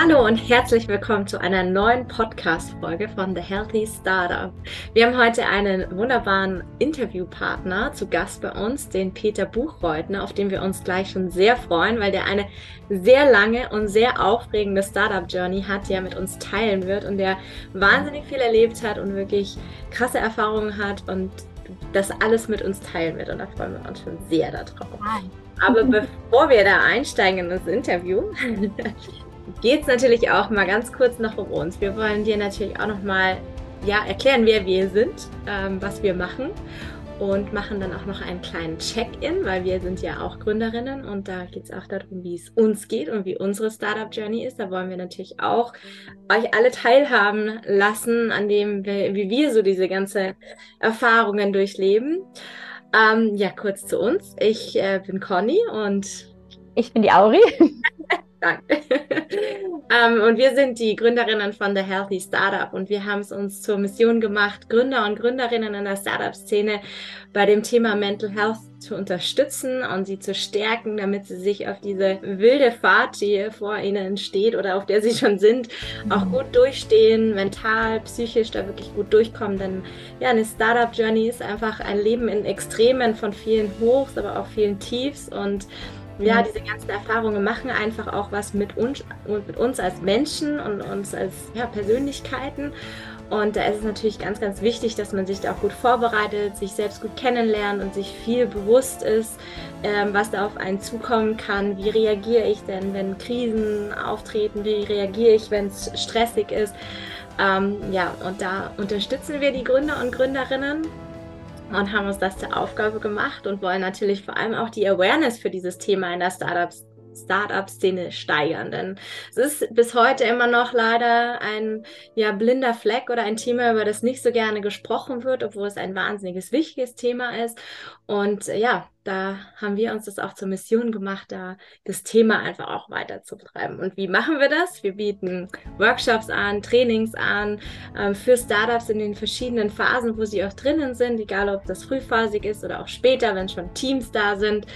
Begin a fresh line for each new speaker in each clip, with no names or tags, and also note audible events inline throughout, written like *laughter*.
Hallo und herzlich willkommen zu einer neuen Podcast-Folge von The Healthy Startup. Wir haben heute einen wunderbaren Interviewpartner zu Gast bei uns, den Peter Buchreutner, auf den wir uns gleich schon sehr freuen, weil der eine sehr lange und sehr aufregende Startup-Journey hat, die er mit uns teilen wird und der wahnsinnig viel erlebt hat und wirklich krasse Erfahrungen hat und das alles mit uns teilen wird. Und da freuen wir uns schon sehr darauf. Aber *laughs* bevor wir da einsteigen in das Interview, *laughs* geht es natürlich auch mal ganz kurz noch um uns. Wir wollen dir natürlich auch noch mal ja, erklären, wer wir sind, ähm, was wir machen und machen dann auch noch einen kleinen Check-in, weil wir sind ja auch Gründerinnen und da geht es auch darum, wie es uns geht und wie unsere Startup-Journey ist. Da wollen wir natürlich auch euch alle teilhaben lassen, an dem, wie wir so diese ganze Erfahrungen durchleben. Ähm, ja, kurz zu uns. Ich äh, bin Conny und
ich bin die Auri. *laughs*
Danke. *laughs* ähm, und wir sind die Gründerinnen von The Healthy Startup und wir haben es uns zur Mission gemacht, Gründer und Gründerinnen in der Startup-Szene bei dem Thema Mental Health zu unterstützen und sie zu stärken, damit sie sich auf diese wilde Fahrt, die vor ihnen steht oder auf der sie schon sind, auch gut durchstehen, mental, psychisch da wirklich gut durchkommen. Denn ja, eine Startup-Journey ist einfach ein Leben in Extremen von vielen Hochs, aber auch vielen Tiefs und ja, diese ganzen Erfahrungen machen einfach auch was mit uns, mit uns als Menschen und uns als ja, Persönlichkeiten. Und da ist es natürlich ganz, ganz wichtig, dass man sich da auch gut vorbereitet, sich selbst gut kennenlernt und sich viel bewusst ist, ähm, was da auf einen zukommen kann. Wie reagiere ich denn, wenn Krisen auftreten? Wie reagiere ich, wenn es stressig ist? Ähm, ja, und da unterstützen wir die Gründer und Gründerinnen und haben uns das zur Aufgabe gemacht und wollen natürlich vor allem auch die Awareness für dieses Thema in der Startups Startup-Szene steigern. Denn es ist bis heute immer noch leider ein ja, blinder Fleck oder ein Thema, über das nicht so gerne gesprochen wird, obwohl es ein wahnsinniges wichtiges Thema ist. Und ja, da haben wir uns das auch zur Mission gemacht, da das Thema einfach auch weiterzutreiben. Und wie machen wir das? Wir bieten Workshops an, Trainings an ähm, für Startups in den verschiedenen Phasen, wo sie auch drinnen sind, egal ob das frühphasig ist oder auch später, wenn schon Teams da sind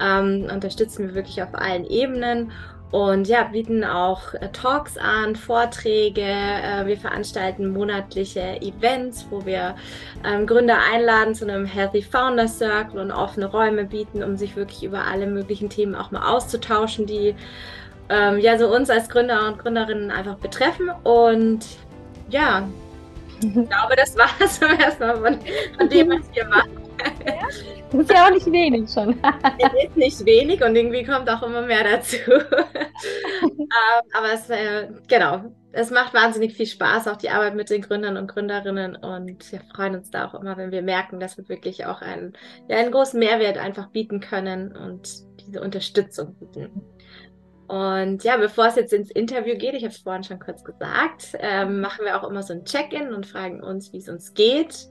ähm, unterstützen wir wirklich auf allen Ebenen und ja, bieten auch äh, Talks an, Vorträge. Äh, wir veranstalten monatliche Events, wo wir ähm, Gründer einladen zu einem Healthy Founder Circle und offene Räume bieten, um sich wirklich über alle möglichen Themen auch mal auszutauschen, die ähm, ja so uns als Gründer und Gründerinnen einfach betreffen. Und ja, *laughs* ich glaube, das war es *laughs* erstmal von, von dem, was wir machen.
Das ist ja auch nicht wenig schon. *laughs*
es ist nicht wenig und irgendwie kommt auch immer mehr dazu. *laughs* ähm, aber es, äh, genau, es macht wahnsinnig viel Spaß, auch die Arbeit mit den Gründern und Gründerinnen. Und wir freuen uns da auch immer, wenn wir merken, dass wir wirklich auch einen, ja, einen großen Mehrwert einfach bieten können und diese Unterstützung bieten. Und ja, bevor es jetzt ins Interview geht, ich habe es vorhin schon kurz gesagt, ähm, machen wir auch immer so ein Check-in und fragen uns, wie es uns geht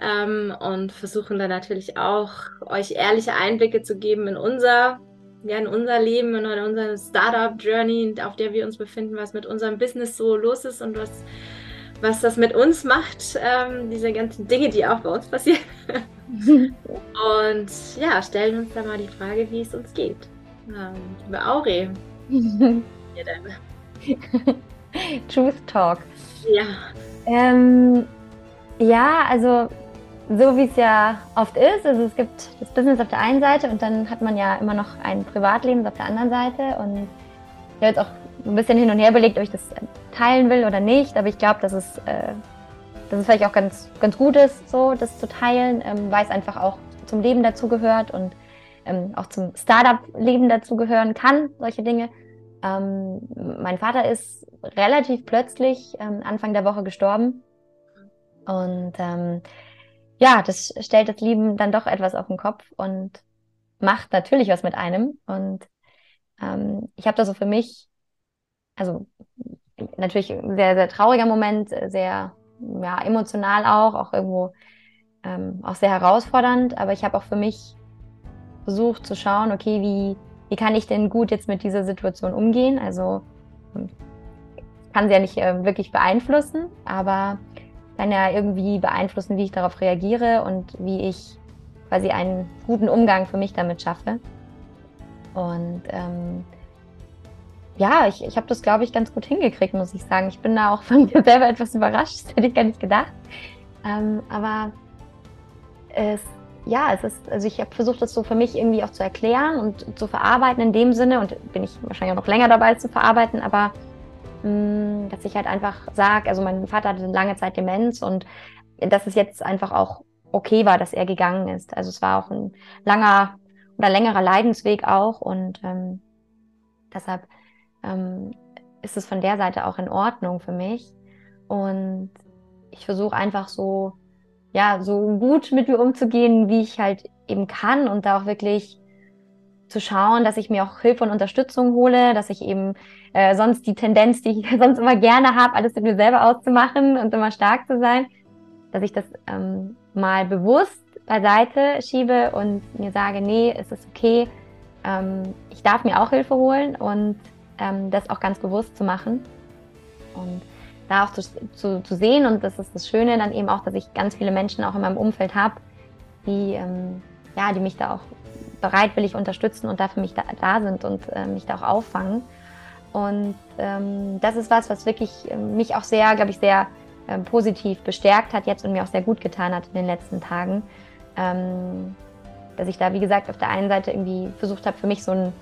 ähm, und versuchen dann natürlich auch euch ehrliche Einblicke zu geben in unser, ja, in unser Leben, in unsere Startup-Journey, auf der wir uns befinden, was mit unserem Business so los ist und was, was das mit uns macht, ähm, diese ganzen Dinge, die auch bei uns passieren. *laughs* und ja, stellen uns dann mal die Frage, wie es uns geht. Ähm, liebe Aure.
Hier *laughs* deine. Truth Talk. Ja. Ähm, ja, also so wie es ja oft ist, also es gibt das Business auf der einen Seite und dann hat man ja immer noch ein Privatleben auf der anderen Seite und ich habe jetzt auch ein bisschen hin und her belegt, ob ich das teilen will oder nicht, aber ich glaube, dass es, äh, dass es vielleicht auch ganz, ganz gut ist, so das zu teilen, ähm, weil es einfach auch zum Leben dazugehört und ähm, auch zum Startup-Leben dazugehören kann, solche Dinge. Ähm, mein Vater ist relativ plötzlich ähm, Anfang der Woche gestorben und ähm, ja, das stellt das Leben dann doch etwas auf den Kopf und macht natürlich was mit einem. Und ähm, ich habe da so für mich, also natürlich ein sehr, sehr trauriger Moment, sehr ja, emotional auch, auch irgendwo ähm, auch sehr herausfordernd. Aber ich habe auch für mich versucht zu schauen, okay, wie, wie kann ich denn gut jetzt mit dieser Situation umgehen? Also kann sie ja nicht äh, wirklich beeinflussen, aber kann ja irgendwie beeinflussen, wie ich darauf reagiere und wie ich quasi einen guten Umgang für mich damit schaffe. Und ähm, ja, ich, ich habe das, glaube ich, ganz gut hingekriegt, muss ich sagen. Ich bin da auch von *laughs* mir selber etwas überrascht, das hätte ich gar nicht gedacht. Ähm, aber es, ja, es ist, also ich habe versucht, das so für mich irgendwie auch zu erklären und zu verarbeiten in dem Sinne und bin ich wahrscheinlich auch noch länger dabei, zu verarbeiten, aber dass ich halt einfach sage, also mein Vater hatte lange Zeit Demenz und dass es jetzt einfach auch okay war, dass er gegangen ist. Also es war auch ein langer oder längerer Leidensweg auch und ähm, deshalb ähm, ist es von der Seite auch in Ordnung für mich. Und ich versuche einfach so, ja, so gut mit mir umzugehen, wie ich halt eben kann und da auch wirklich zu schauen, dass ich mir auch Hilfe und Unterstützung hole, dass ich eben äh, sonst die Tendenz, die ich *laughs* sonst immer gerne habe, alles mit mir selber auszumachen und immer stark zu sein, dass ich das ähm, mal bewusst beiseite schiebe und mir sage, nee, es ist okay, ähm, ich darf mir auch Hilfe holen und ähm, das auch ganz bewusst zu machen und da auch zu, zu, zu, sehen. Und das ist das Schöne dann eben auch, dass ich ganz viele Menschen auch in meinem Umfeld habe, die, ähm, ja, die mich da auch bereitwillig unterstützen und da für mich da, da sind und äh, mich da auch auffangen. Und ähm, das ist was, was wirklich äh, mich auch sehr, glaube ich, sehr äh, positiv bestärkt hat jetzt und mir auch sehr gut getan hat in den letzten Tagen. Ähm, dass ich da, wie gesagt, auf der einen Seite irgendwie versucht habe, für mich so ein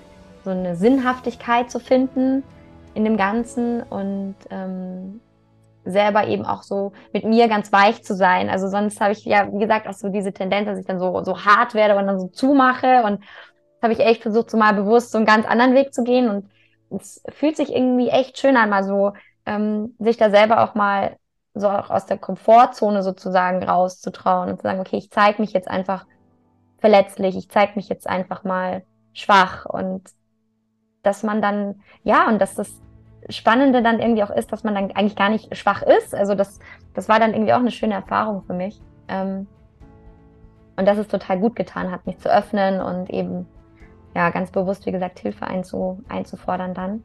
so eine Sinnhaftigkeit zu finden in dem Ganzen und ähm, selber eben auch so mit mir ganz weich zu sein. Also sonst habe ich ja, wie gesagt, auch so diese Tendenz, dass ich dann so, so hart werde und dann so zumache. Und habe ich echt versucht, so mal bewusst so einen ganz anderen Weg zu gehen. Und es fühlt sich irgendwie echt schön an, mal so ähm, sich da selber auch mal so auch aus der Komfortzone sozusagen rauszutrauen und zu sagen, okay, ich zeige mich jetzt einfach verletzlich, ich zeige mich jetzt einfach mal schwach und dass man dann, ja, und dass das Spannende dann irgendwie auch ist, dass man dann eigentlich gar nicht schwach ist. Also das, das war dann irgendwie auch eine schöne Erfahrung für mich. Ähm, und dass es total gut getan hat, mich zu öffnen und eben ja ganz bewusst, wie gesagt, Hilfe einzu, einzufordern dann.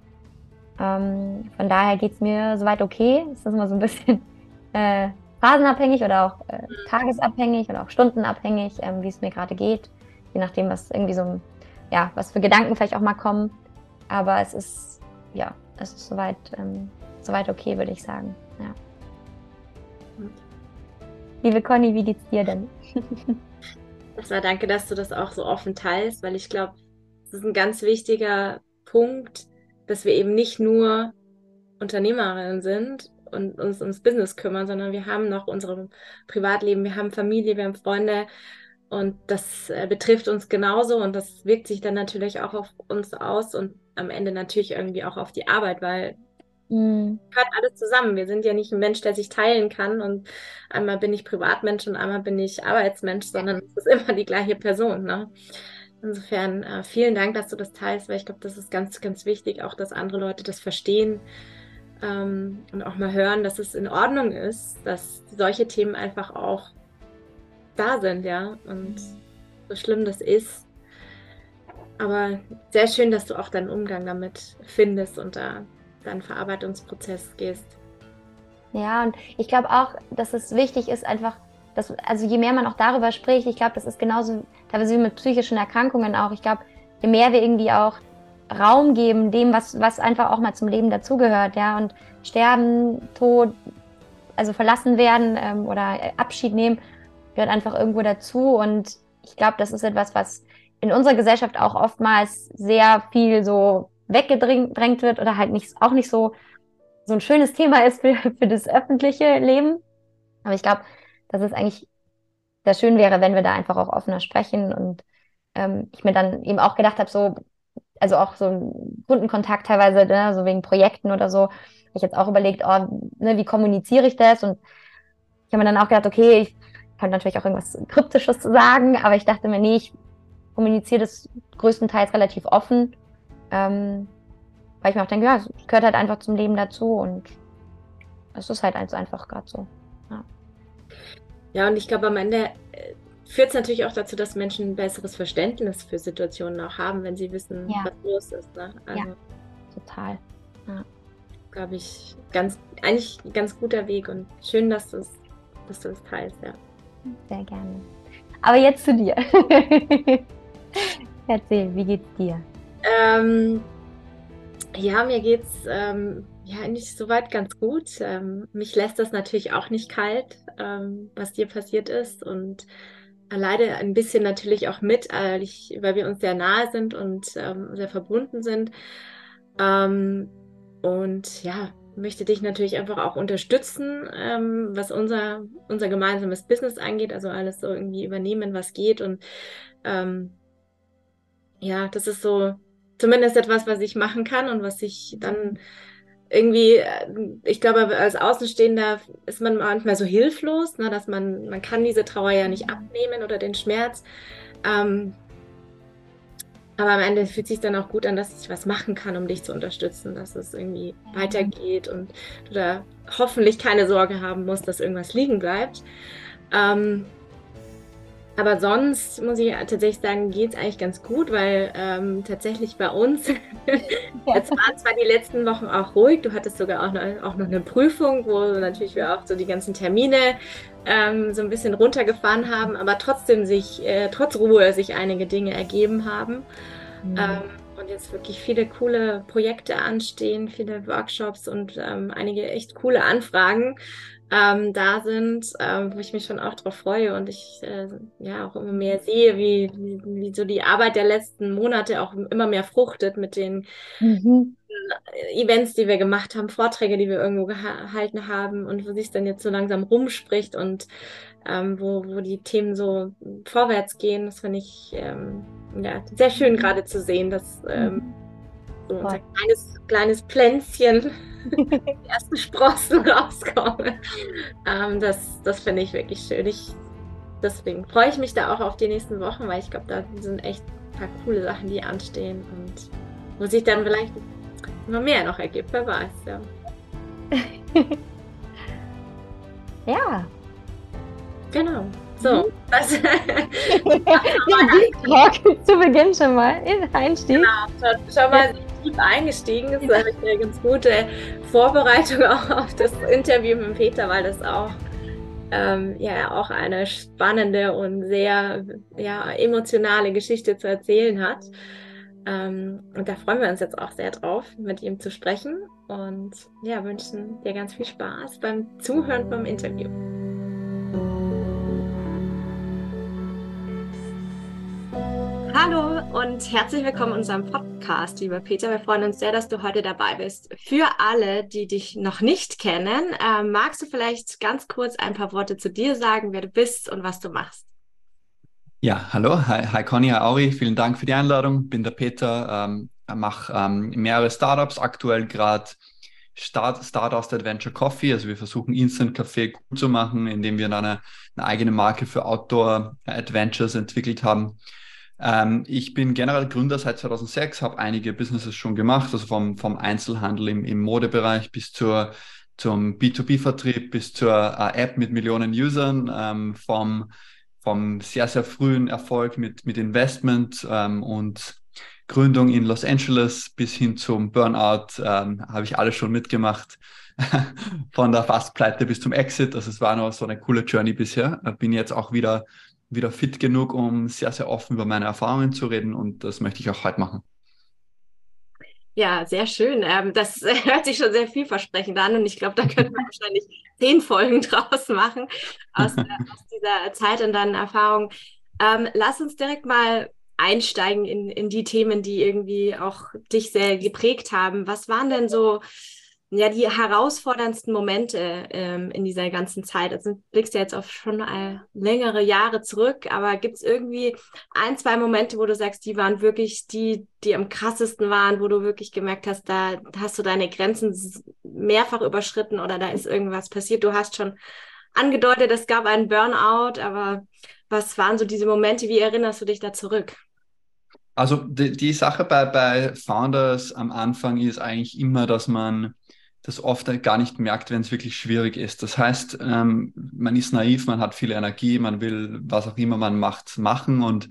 Ähm, von daher geht es mir soweit okay. Es ist immer so ein bisschen *laughs* äh, phasenabhängig oder auch äh, tagesabhängig oder auch stundenabhängig, ähm, wie es mir gerade geht. Je nachdem, was irgendwie so, ja, was für Gedanken vielleicht auch mal kommen. Aber es ist, ja, es ist soweit, ähm, soweit okay, würde ich sagen. Ja. Liebe Conny, wie geht's dir denn? *laughs*
Erstmal danke, dass du das auch so offen teilst, weil ich glaube, es ist ein ganz wichtiger Punkt, dass wir eben nicht nur Unternehmerinnen sind und uns ums Business kümmern, sondern wir haben noch unser Privatleben, wir haben Familie, wir haben Freunde und das äh, betrifft uns genauso und das wirkt sich dann natürlich auch auf uns aus und am Ende natürlich irgendwie auch auf die Arbeit, weil mhm. gehört alles zusammen. Wir sind ja nicht ein Mensch, der sich teilen kann und einmal bin ich Privatmensch und einmal bin ich Arbeitsmensch, sondern es ist immer die gleiche Person. Ne? Insofern äh, vielen Dank, dass du das teilst, weil ich glaube, das ist ganz, ganz wichtig, auch dass andere Leute das verstehen ähm, und auch mal hören, dass es in Ordnung ist, dass solche Themen einfach auch da sind, ja. Und so schlimm das ist, aber sehr schön, dass du auch deinen Umgang damit findest und da deinen Verarbeitungsprozess gehst.
Ja, und ich glaube auch, dass es wichtig ist, einfach, dass, also je mehr man auch darüber spricht, ich glaube, das ist genauso teilweise wie mit psychischen Erkrankungen auch. Ich glaube, je mehr wir irgendwie auch Raum geben, dem, was, was einfach auch mal zum Leben dazugehört, ja, und sterben, Tod, also verlassen werden ähm, oder Abschied nehmen, gehört einfach irgendwo dazu. Und ich glaube, das ist etwas, was in unserer Gesellschaft auch oftmals sehr viel so weggedrängt wird oder halt nicht, auch nicht so, so ein schönes Thema ist für, für das öffentliche Leben. Aber ich glaube, dass es eigentlich sehr schön wäre, wenn wir da einfach auch offener sprechen und ähm, ich mir dann eben auch gedacht habe, so, also auch so ein Kundenkontakt teilweise, ne, so wegen Projekten oder so, habe ich jetzt auch überlegt, oh, ne, wie kommuniziere ich das? Und ich habe mir dann auch gedacht, okay, ich kann natürlich auch irgendwas Kryptisches sagen, aber ich dachte mir, nee, ich kommuniziere das größtenteils relativ offen, ähm, weil ich mir auch denke, ja, es gehört halt einfach zum Leben dazu und es ist halt einfach gerade so. Ja.
und ich glaube, am Ende äh, führt es natürlich auch dazu, dass Menschen ein besseres Verständnis für Situationen auch haben, wenn sie wissen, ja. was los ist. Ne?
Also, ja, total. Ja.
Glaube ich, ganz, eigentlich ein ganz guter Weg und schön, dass du es dass du es teilst, ja.
Sehr gerne. Aber jetzt zu dir. *laughs* Erzähl, wie geht's dir?
Ähm, Ja, mir geht's ähm, ja nicht soweit ganz gut. Ähm, mich lässt das natürlich auch nicht kalt, ähm, was dir passiert ist und leider ein bisschen natürlich auch mit, weil, ich, weil wir uns sehr nahe sind und ähm, sehr verbunden sind. Ähm, und ja, möchte dich natürlich einfach auch unterstützen, ähm, was unser, unser gemeinsames Business angeht, also alles so irgendwie übernehmen, was geht. Und ähm, ja, das ist so zumindest etwas, was ich machen kann und was ich dann irgendwie, äh, ich glaube, als Außenstehender ist man manchmal so hilflos, ne, dass man, man kann diese Trauer ja nicht abnehmen oder den Schmerz. Ähm, aber am Ende fühlt sich dann auch gut an, dass ich was machen kann, um dich zu unterstützen, dass es irgendwie weitergeht und du da hoffentlich keine Sorge haben musst, dass irgendwas liegen bleibt. Ähm, aber sonst muss ich tatsächlich sagen, geht es eigentlich ganz gut, weil ähm, tatsächlich bei uns, *laughs* jetzt waren zwar die letzten Wochen auch ruhig, du hattest sogar auch noch, auch noch eine Prüfung, wo natürlich wir auch so die ganzen Termine ähm, so ein bisschen runtergefahren haben, aber trotzdem sich, äh, trotz Ruhe sich einige Dinge ergeben haben. Mhm. Ähm, und jetzt wirklich viele coole Projekte anstehen, viele Workshops und ähm, einige echt coole Anfragen ähm, da sind, ähm, wo ich mich schon auch drauf freue und ich äh, ja auch immer mehr sehe, wie, wie, wie, so die Arbeit der letzten Monate auch immer mehr fruchtet mit den mhm. Events, die wir gemacht haben, Vorträge, die wir irgendwo gehalten haben und wo sich dann jetzt so langsam rumspricht und ähm, wo, wo die Themen so vorwärts gehen. Das finde ich ähm, ja, sehr schön gerade zu sehen, dass ähm, mhm. So unser kleines, kleines Pflänzchen *laughs* die ersten Sprossen *laughs* rauskommen. Ähm, das das finde ich wirklich schön. Ich, deswegen freue ich mich da auch auf die nächsten Wochen, weil ich glaube, da sind echt ein paar coole Sachen, die anstehen und wo sich dann vielleicht immer mehr noch ergibt, wer weiß, ja. *laughs*
ja.
Genau. So, mhm. das
ja, zu Beginn schon mal in Einstieg. Genau,
schon, schon mal tief eingestiegen. Ist eine ganz gute Vorbereitung *laughs* auch auf das Interview mit Peter, weil das auch ähm, ja auch eine spannende und sehr ja, emotionale Geschichte zu erzählen hat. Ähm, und da freuen wir uns jetzt auch sehr drauf, mit ihm zu sprechen und ja, wünschen dir ganz viel Spaß beim Zuhören beim Interview. Hallo und herzlich willkommen in unserem Podcast, lieber Peter. Wir freuen uns sehr, dass du heute dabei bist. Für alle, die dich noch nicht kennen, äh, magst du vielleicht ganz kurz ein paar Worte zu dir sagen, wer du bist und was du machst?
Ja, hallo, hi, hi Conny, hi Auri, vielen Dank für die Einladung. Bin der Peter, ähm, mache ähm, mehrere Startups, aktuell gerade Start, Stardust Adventure Coffee. Also wir versuchen Instant Kaffee gut zu machen, indem wir eine, eine eigene Marke für Outdoor Adventures entwickelt haben. Ähm, ich bin generell Gründer seit 2006, habe einige Businesses schon gemacht, also vom, vom Einzelhandel im, im Modebereich bis zur, zum B2B-Vertrieb, bis zur äh, App mit Millionen Usern, ähm, vom, vom sehr, sehr frühen Erfolg mit, mit Investment ähm, und Gründung in Los Angeles bis hin zum Burnout ähm, habe ich alles schon mitgemacht. *laughs* Von der Fastpleite bis zum Exit. Also es war noch so eine coole Journey bisher. Bin jetzt auch wieder wieder fit genug, um sehr, sehr offen über meine Erfahrungen zu reden und das möchte ich auch heute machen.
Ja, sehr schön. Ähm, das *laughs* hört sich schon sehr vielversprechend an und ich glaube, da könnte man wahrscheinlich zehn Folgen *laughs* draus machen aus, äh, aus dieser Zeit und deinen Erfahrungen. Ähm, lass uns direkt mal einsteigen in, in die Themen, die irgendwie auch dich sehr geprägt haben. Was waren denn so ja, die herausforderndsten Momente ähm, in dieser ganzen Zeit? Also du blickst ja jetzt auf schon äh, längere Jahre zurück, aber gibt es irgendwie ein, zwei Momente, wo du sagst, die waren wirklich die, die am krassesten waren, wo du wirklich gemerkt hast, da hast du deine Grenzen mehrfach überschritten oder da ist irgendwas passiert? Du hast schon angedeutet, es gab einen Burnout, aber was waren so diese Momente? Wie erinnerst du dich da zurück?
Also die, die Sache bei, bei Founders am Anfang ist eigentlich immer, dass man das oft gar nicht merkt, wenn es wirklich schwierig ist. Das heißt, ähm, man ist naiv, man hat viel Energie, man will, was auch immer man macht, machen und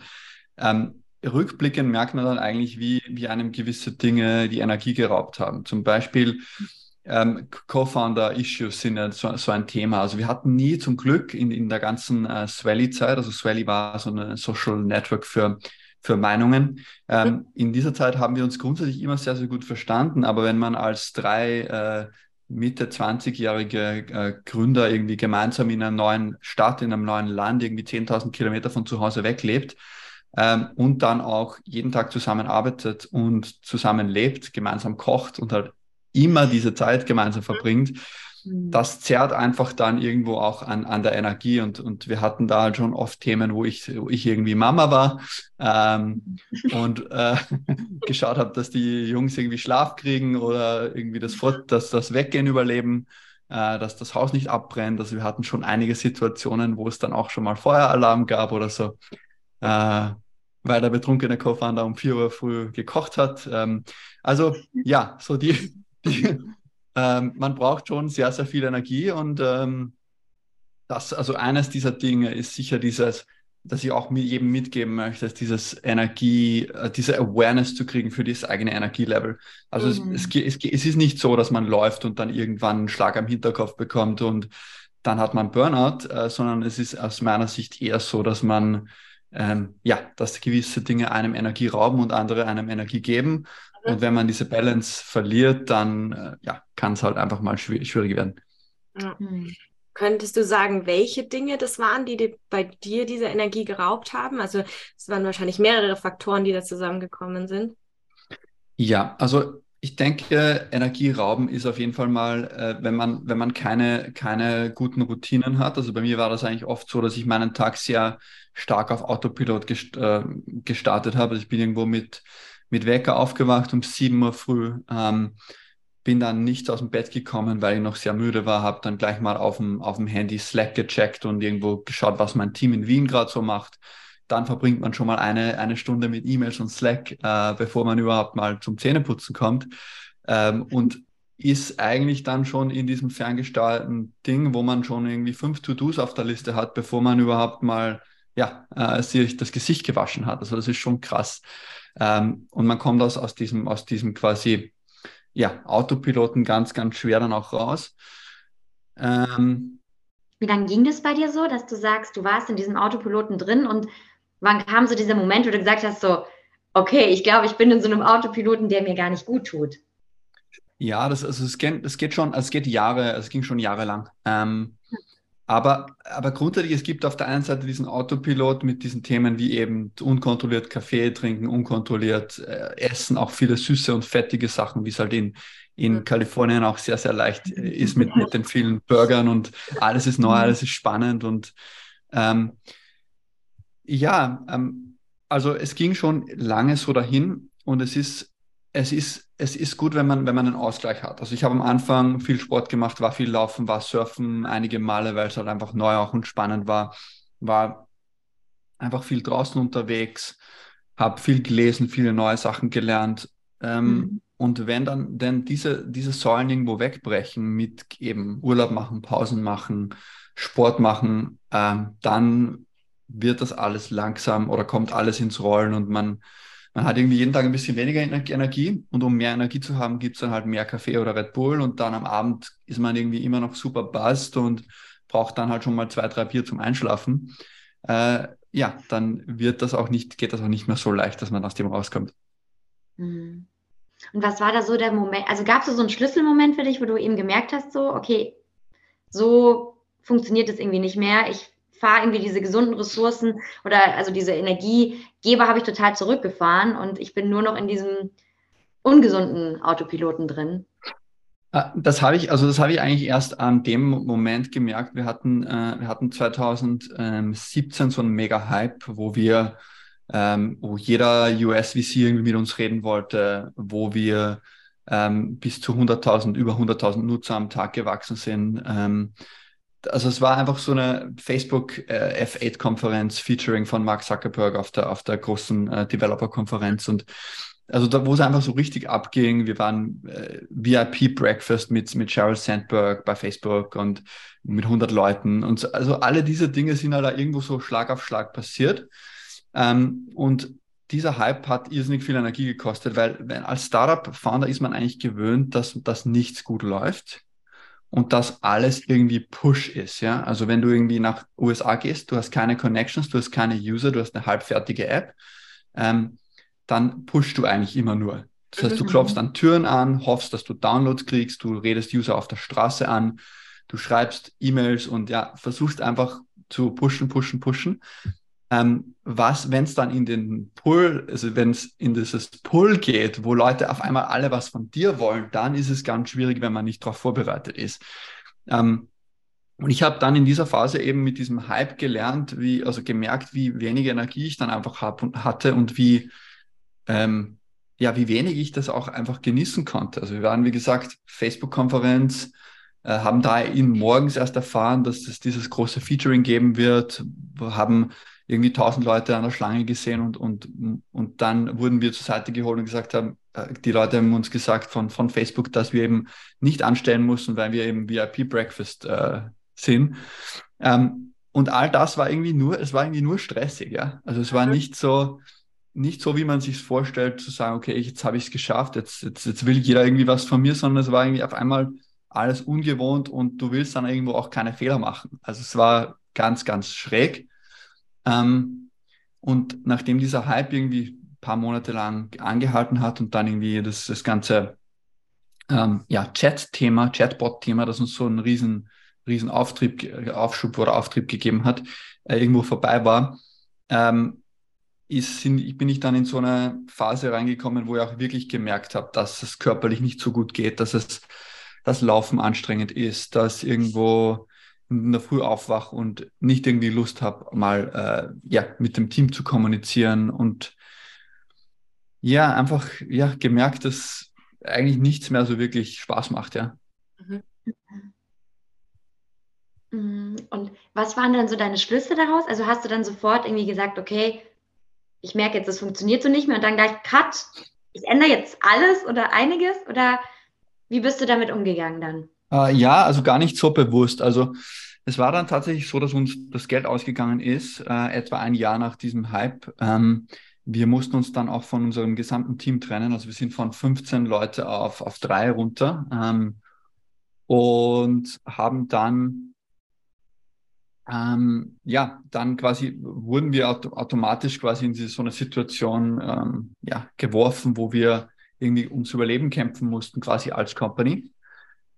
ähm, rückblickend merkt man dann eigentlich, wie, wie einem gewisse Dinge die Energie geraubt haben. Zum Beispiel ähm, Co-Founder-Issues sind ja so, so, ein Thema. Also wir hatten nie zum Glück in, in der ganzen äh, Swelly-Zeit, also Swelly war so eine Social Network für für Meinungen. Ähm, in dieser Zeit haben wir uns grundsätzlich immer sehr, sehr gut verstanden, aber wenn man als drei äh, Mitte 20-jährige äh, Gründer irgendwie gemeinsam in einer neuen Stadt, in einem neuen Land, irgendwie 10.000 Kilometer von zu Hause weglebt ähm, und dann auch jeden Tag zusammenarbeitet und zusammenlebt, gemeinsam kocht und halt immer diese Zeit gemeinsam verbringt, Mhm. Das zerrt einfach dann irgendwo auch an, an der Energie und, und wir hatten da halt schon oft Themen, wo ich, wo ich irgendwie Mama war ähm, *laughs* und äh, *laughs* geschaut habe, dass die Jungs irgendwie Schlaf kriegen oder irgendwie das, Fort, dass das Weggehen überleben, äh, dass das Haus nicht abbrennt. Also wir hatten schon einige Situationen, wo es dann auch schon mal Feueralarm gab oder so. Äh, weil der betrunkene Co-Founder um 4 Uhr früh gekocht hat. Ähm, also ja, so die, *laughs* die, ähm, man braucht schon sehr, sehr viel Energie und ähm, das, also eines dieser Dinge ist sicher dieses, dass ich auch jedem mitgeben möchte, ist dieses Energie, äh, diese Awareness zu kriegen für das eigene Energielevel. Also mhm. es, es, es, es, ist nicht so, dass man läuft und dann irgendwann einen Schlag am Hinterkopf bekommt und dann hat man Burnout, äh, sondern es ist aus meiner Sicht eher so, dass man ähm, ja, dass gewisse Dinge einem Energie rauben und andere einem Energie geben und wenn man diese Balance verliert, dann äh, ja, kann es halt einfach mal schwierig, schwierig werden.
Ja. Hm. Könntest du sagen, welche Dinge das waren, die dir, bei dir diese Energie geraubt haben? Also es waren wahrscheinlich mehrere Faktoren, die da zusammengekommen sind.
Ja, also ich denke, Energierauben ist auf jeden Fall mal, äh, wenn man, wenn man keine, keine guten Routinen hat. Also bei mir war das eigentlich oft so, dass ich meinen Tag sehr stark auf Autopilot gest, äh, gestartet habe. Also ich bin irgendwo mit mit Wecker aufgewacht um 7 Uhr früh. Ähm, bin dann nicht aus dem Bett gekommen, weil ich noch sehr müde war, habe dann gleich mal auf dem, auf dem Handy Slack gecheckt und irgendwo geschaut, was mein Team in Wien gerade so macht. Dann verbringt man schon mal eine, eine Stunde mit E-Mails und Slack, äh, bevor man überhaupt mal zum Zähneputzen kommt. Ähm, und ist eigentlich dann schon in diesem ferngesteuerten Ding, wo man schon irgendwie fünf To-Dos auf der Liste hat, bevor man überhaupt mal ja, äh, sich das Gesicht gewaschen hat. Also das ist schon krass. Ähm, und man kommt aus, aus, diesem, aus diesem quasi ja, Autopiloten ganz, ganz schwer dann auch raus.
Ähm, Wie lange ging das bei dir so, dass du sagst, du warst in diesem Autopiloten drin und wann kam so dieser Moment, wo du gesagt hast, so, okay, ich glaube, ich bin in so einem Autopiloten, der mir gar nicht gut tut?
Ja, das, also es, geht, es geht schon, es geht Jahre, es ging schon jahrelang. Ähm, aber, aber grundsätzlich, es gibt auf der einen Seite diesen Autopilot mit diesen Themen wie eben unkontrolliert Kaffee trinken, unkontrolliert äh, essen, auch viele süße und fettige Sachen, wie es halt in, in Kalifornien auch sehr, sehr leicht äh, *laughs* ist mit, mit den vielen Burgern und alles ist neu, mhm. alles ist spannend und ähm, ja, ähm, also es ging schon lange so dahin und es ist, es ist es ist gut, wenn man, wenn man einen Ausgleich hat. Also ich habe am Anfang viel Sport gemacht, war viel Laufen, war Surfen einige Male, weil es halt einfach neu auch und spannend war. War einfach viel draußen unterwegs, habe viel gelesen, viele neue Sachen gelernt. Ähm, mhm. Und wenn dann denn diese, diese Säulen irgendwo wegbrechen mit eben Urlaub machen, Pausen machen, Sport machen, ähm, dann wird das alles langsam oder kommt alles ins Rollen und man man hat irgendwie jeden Tag ein bisschen weniger Energie und um mehr Energie zu haben, gibt es dann halt mehr Kaffee oder Red Bull und dann am Abend ist man irgendwie immer noch super bast und braucht dann halt schon mal zwei, drei Bier zum Einschlafen. Äh, ja, dann wird das auch nicht, geht das auch nicht mehr so leicht, dass man aus dem rauskommt.
Mhm. Und was war da so der Moment? Also gab es so einen Schlüsselmoment für dich, wo du eben gemerkt hast, so, okay, so funktioniert es irgendwie nicht mehr. Ich fahre irgendwie diese gesunden Ressourcen oder also diese Energiegeber habe ich total zurückgefahren und ich bin nur noch in diesem ungesunden Autopiloten drin.
Ah, das habe ich, also das habe ich eigentlich erst an dem Moment gemerkt. Wir hatten, äh, wir hatten 2017 so einen Mega-Hype, wo wir, ähm, wo jeder US-VC irgendwie mit uns reden wollte, wo wir ähm, bis zu 100.000, über 100.000 Nutzer am Tag gewachsen sind. Ähm, also es war einfach so eine Facebook äh, F8-Konferenz featuring von Mark Zuckerberg auf der, auf der großen äh, Developer-Konferenz. Und also da, wo es einfach so richtig abging, wir waren äh, VIP-Breakfast mit, mit Sheryl Sandberg bei Facebook und mit 100 Leuten. Und so, also alle diese Dinge sind halt irgendwo so Schlag auf Schlag passiert. Ähm, und dieser Hype hat irrsinnig viel Energie gekostet, weil wenn, als Startup-Founder ist man eigentlich gewöhnt, dass, dass nichts gut läuft und dass alles irgendwie Push ist, ja. Also wenn du irgendwie nach USA gehst, du hast keine Connections, du hast keine User, du hast eine halbfertige App, ähm, dann pushst du eigentlich immer nur. Das heißt, du klopfst an Türen an, hoffst, dass du Downloads kriegst, du redest User auf der Straße an, du schreibst E-Mails und ja, versuchst einfach zu pushen, pushen, pushen. Ähm, was, wenn es dann in den Pull, also wenn es in dieses Pull geht, wo Leute auf einmal alle was von dir wollen, dann ist es ganz schwierig, wenn man nicht darauf vorbereitet ist. Ähm, und ich habe dann in dieser Phase eben mit diesem Hype gelernt, wie, also gemerkt, wie wenig Energie ich dann einfach hab und hatte und wie, ähm, ja, wie wenig ich das auch einfach genießen konnte. Also wir waren, wie gesagt, Facebook-Konferenz, äh, haben da in morgens erst erfahren, dass es dieses große Featuring geben wird, wir haben irgendwie tausend Leute an der Schlange gesehen und, und, und dann wurden wir zur Seite geholt und gesagt haben, äh, die Leute haben uns gesagt von, von Facebook, dass wir eben nicht anstellen mussten, weil wir eben VIP-Breakfast äh, sind. Ähm, und all das war irgendwie nur, es war irgendwie nur stressig, ja. Also es war nicht so, nicht so, wie man sich vorstellt, zu sagen, okay, jetzt habe ich es geschafft, jetzt, jetzt, jetzt will jeder irgendwie was von mir, sondern es war irgendwie auf einmal alles ungewohnt und du willst dann irgendwo auch keine Fehler machen. Also es war ganz, ganz schräg. Ähm, und nachdem dieser Hype irgendwie ein paar Monate lang angehalten hat und dann irgendwie das, das ganze ähm, ja, Chat-Thema, Chatbot-Thema, das uns so einen riesen, riesen Auftrieb, Aufschub oder Auftrieb gegeben hat, äh, irgendwo vorbei war, ähm, ist, bin ich dann in so eine Phase reingekommen, wo ich auch wirklich gemerkt habe, dass es körperlich nicht so gut geht, dass es das Laufen anstrengend ist, dass irgendwo in der Früh aufwach und nicht irgendwie Lust habe, mal äh, ja, mit dem Team zu kommunizieren und ja, einfach ja, gemerkt, dass eigentlich nichts mehr so wirklich Spaß macht, ja. Mhm.
Mhm. Und was waren dann so deine Schlüsse daraus? Also hast du dann sofort irgendwie gesagt, okay, ich merke jetzt, es funktioniert so nicht mehr und dann gleich Cut, ich ändere jetzt alles oder einiges oder wie bist du damit umgegangen dann?
Äh, ja, also gar nicht so bewusst. Also es war dann tatsächlich so, dass uns das Geld ausgegangen ist, äh, etwa ein Jahr nach diesem Hype. Ähm, wir mussten uns dann auch von unserem gesamten Team trennen. Also wir sind von 15 Leute auf, auf drei runter ähm, und haben dann, ähm, ja, dann quasi wurden wir auto automatisch quasi in so eine Situation ähm, ja, geworfen, wo wir irgendwie ums Überleben kämpfen mussten, quasi als Company.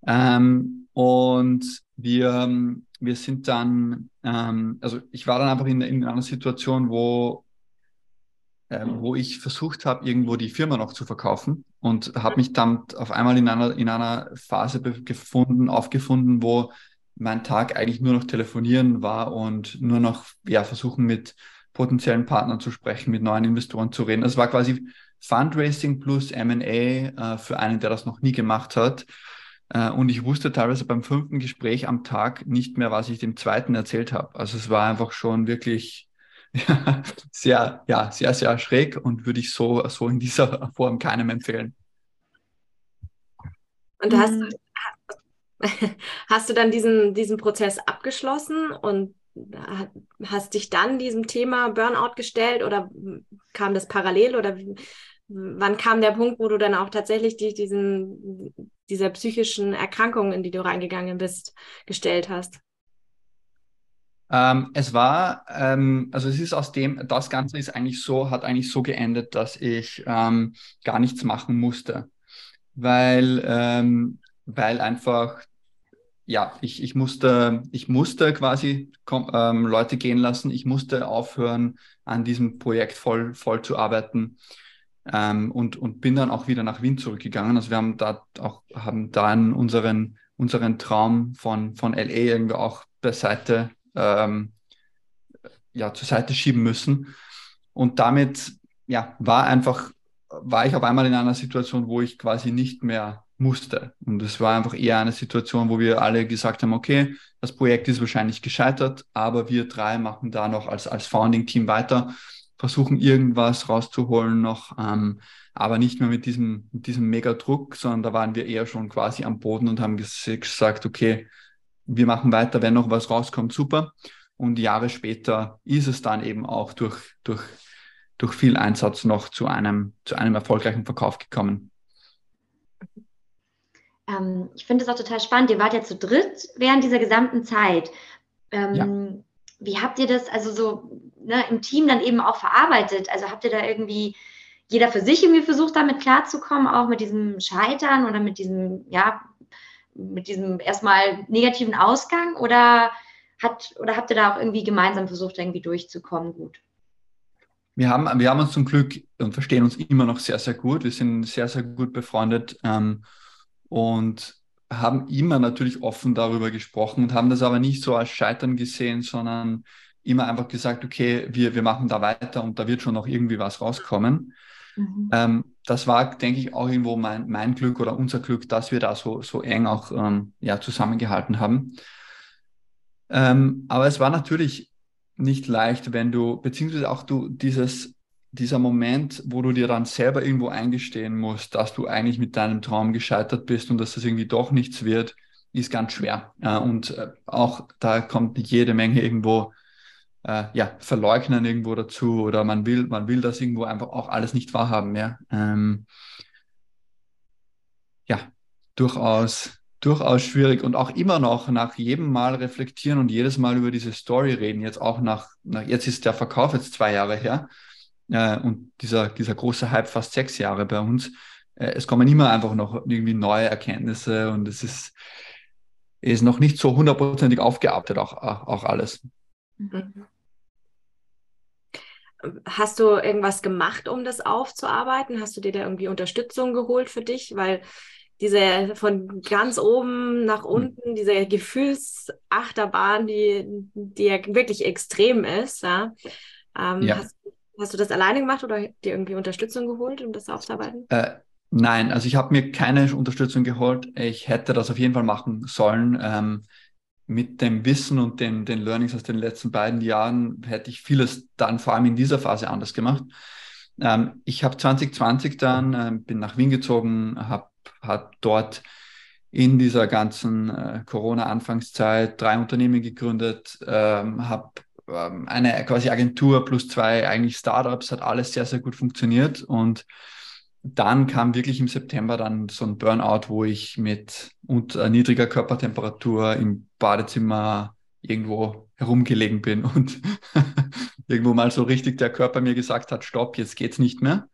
Ähm, und wir, wir sind dann, ähm, also ich war dann einfach in, in einer Situation, wo, äh, wo ich versucht habe, irgendwo die Firma noch zu verkaufen und habe mich dann auf einmal in einer, in einer Phase gefunden, aufgefunden, wo mein Tag eigentlich nur noch telefonieren war und nur noch ja, versuchen mit potenziellen Partnern zu sprechen, mit neuen Investoren zu reden. Es war quasi Fundraising plus MA äh, für einen, der das noch nie gemacht hat. Äh, und ich wusste teilweise beim fünften Gespräch am Tag nicht mehr, was ich dem zweiten erzählt habe. Also es war einfach schon wirklich *laughs* sehr, ja, sehr, sehr schräg und würde ich so, so in dieser *laughs* Form keinem empfehlen.
Und hast, du, *laughs* hast du dann diesen, diesen Prozess abgeschlossen und hast dich dann diesem Thema Burnout gestellt oder kam das parallel oder wann kam der Punkt, wo du dann auch tatsächlich dich diesen, dieser psychischen Erkrankung, in die du reingegangen bist, gestellt hast?
Ähm, es war, ähm, also es ist aus dem, das Ganze ist eigentlich so, hat eigentlich so geendet, dass ich ähm, gar nichts machen musste, weil, ähm, weil einfach, ja, ich, ich musste, ich musste quasi ähm, Leute gehen lassen, ich musste aufhören, an diesem Projekt voll, voll zu arbeiten. Ähm, und, und bin dann auch wieder nach Wien zurückgegangen. Also wir haben da auch, haben dann unseren, unseren Traum von, von LA irgendwie auch beiseite, ähm, ja, zur Seite schieben müssen. Und damit, ja, war einfach, war ich auf einmal in einer Situation, wo ich quasi nicht mehr musste. Und es war einfach eher eine Situation, wo wir alle gesagt haben, okay, das Projekt ist wahrscheinlich gescheitert, aber wir drei machen da noch als, als Founding-Team weiter versuchen irgendwas rauszuholen noch, ähm, aber nicht mehr mit diesem, mit diesem Mega-Druck, sondern da waren wir eher schon quasi am Boden und haben gesagt, okay, wir machen weiter, wenn noch was rauskommt, super. Und Jahre später ist es dann eben auch durch, durch, durch viel Einsatz noch zu einem, zu einem erfolgreichen Verkauf gekommen.
Ähm, ich finde es auch total spannend. Ihr wart ja zu dritt während dieser gesamten Zeit. Ähm, ja. Wie habt ihr das, also so, ne, im Team dann eben auch verarbeitet? Also habt ihr da irgendwie jeder für sich irgendwie versucht, damit klarzukommen, auch mit diesem Scheitern oder mit diesem, ja, mit diesem erstmal negativen Ausgang oder hat oder habt ihr da auch irgendwie gemeinsam versucht, irgendwie durchzukommen gut?
Wir haben, wir haben uns zum Glück und verstehen uns immer noch sehr, sehr gut. Wir sind sehr, sehr gut befreundet ähm, und haben immer natürlich offen darüber gesprochen und haben das aber nicht so als Scheitern gesehen, sondern immer einfach gesagt, okay, wir, wir machen da weiter und da wird schon noch irgendwie was rauskommen. Mhm. Ähm, das war, denke ich, auch irgendwo mein, mein Glück oder unser Glück, dass wir da so, so eng auch ähm, ja, zusammengehalten haben. Ähm, aber es war natürlich nicht leicht, wenn du, beziehungsweise auch du dieses, dieser Moment, wo du dir dann selber irgendwo eingestehen musst, dass du eigentlich mit deinem Traum gescheitert bist und dass das irgendwie doch nichts wird, ist ganz schwer. Äh, und äh, auch da kommt jede Menge irgendwo äh, ja, verleugnen irgendwo dazu oder man will, man will das irgendwo einfach auch alles nicht wahrhaben. Ja, ähm, ja durchaus, durchaus schwierig und auch immer noch nach jedem Mal reflektieren und jedes Mal über diese Story reden. Jetzt auch nach, nach jetzt ist der Verkauf jetzt zwei Jahre her äh, und dieser, dieser große Hype fast sechs Jahre bei uns. Äh, es kommen immer einfach noch irgendwie neue Erkenntnisse und es ist, ist noch nicht so hundertprozentig aufgearbeitet, auch, auch alles. Mhm.
Hast du irgendwas gemacht, um das aufzuarbeiten? Hast du dir da irgendwie Unterstützung geholt für dich? Weil diese von ganz oben nach hm. unten, diese Gefühlsachterbahn, die, die ja wirklich extrem ist, ja. Ähm, ja. Hast, hast, du das alleine gemacht oder dir irgendwie Unterstützung geholt, um das aufzuarbeiten?
Äh, nein, also ich habe mir keine Unterstützung geholt. Ich hätte das auf jeden Fall machen sollen. Ähm, mit dem Wissen und den, den Learnings aus den letzten beiden Jahren hätte ich vieles dann vor allem in dieser Phase anders gemacht. Ähm, ich habe 2020 dann, äh, bin nach Wien gezogen, habe hab dort in dieser ganzen äh, Corona-Anfangszeit drei Unternehmen gegründet, ähm, habe ähm, eine quasi Agentur plus zwei eigentlich Startups, hat alles sehr, sehr gut funktioniert und dann kam wirklich im September dann so ein Burnout, wo ich mit unter niedriger Körpertemperatur im Badezimmer irgendwo herumgelegen bin *laughs* und irgendwo mal so richtig der Körper mir gesagt hat, stopp, jetzt geht's nicht mehr.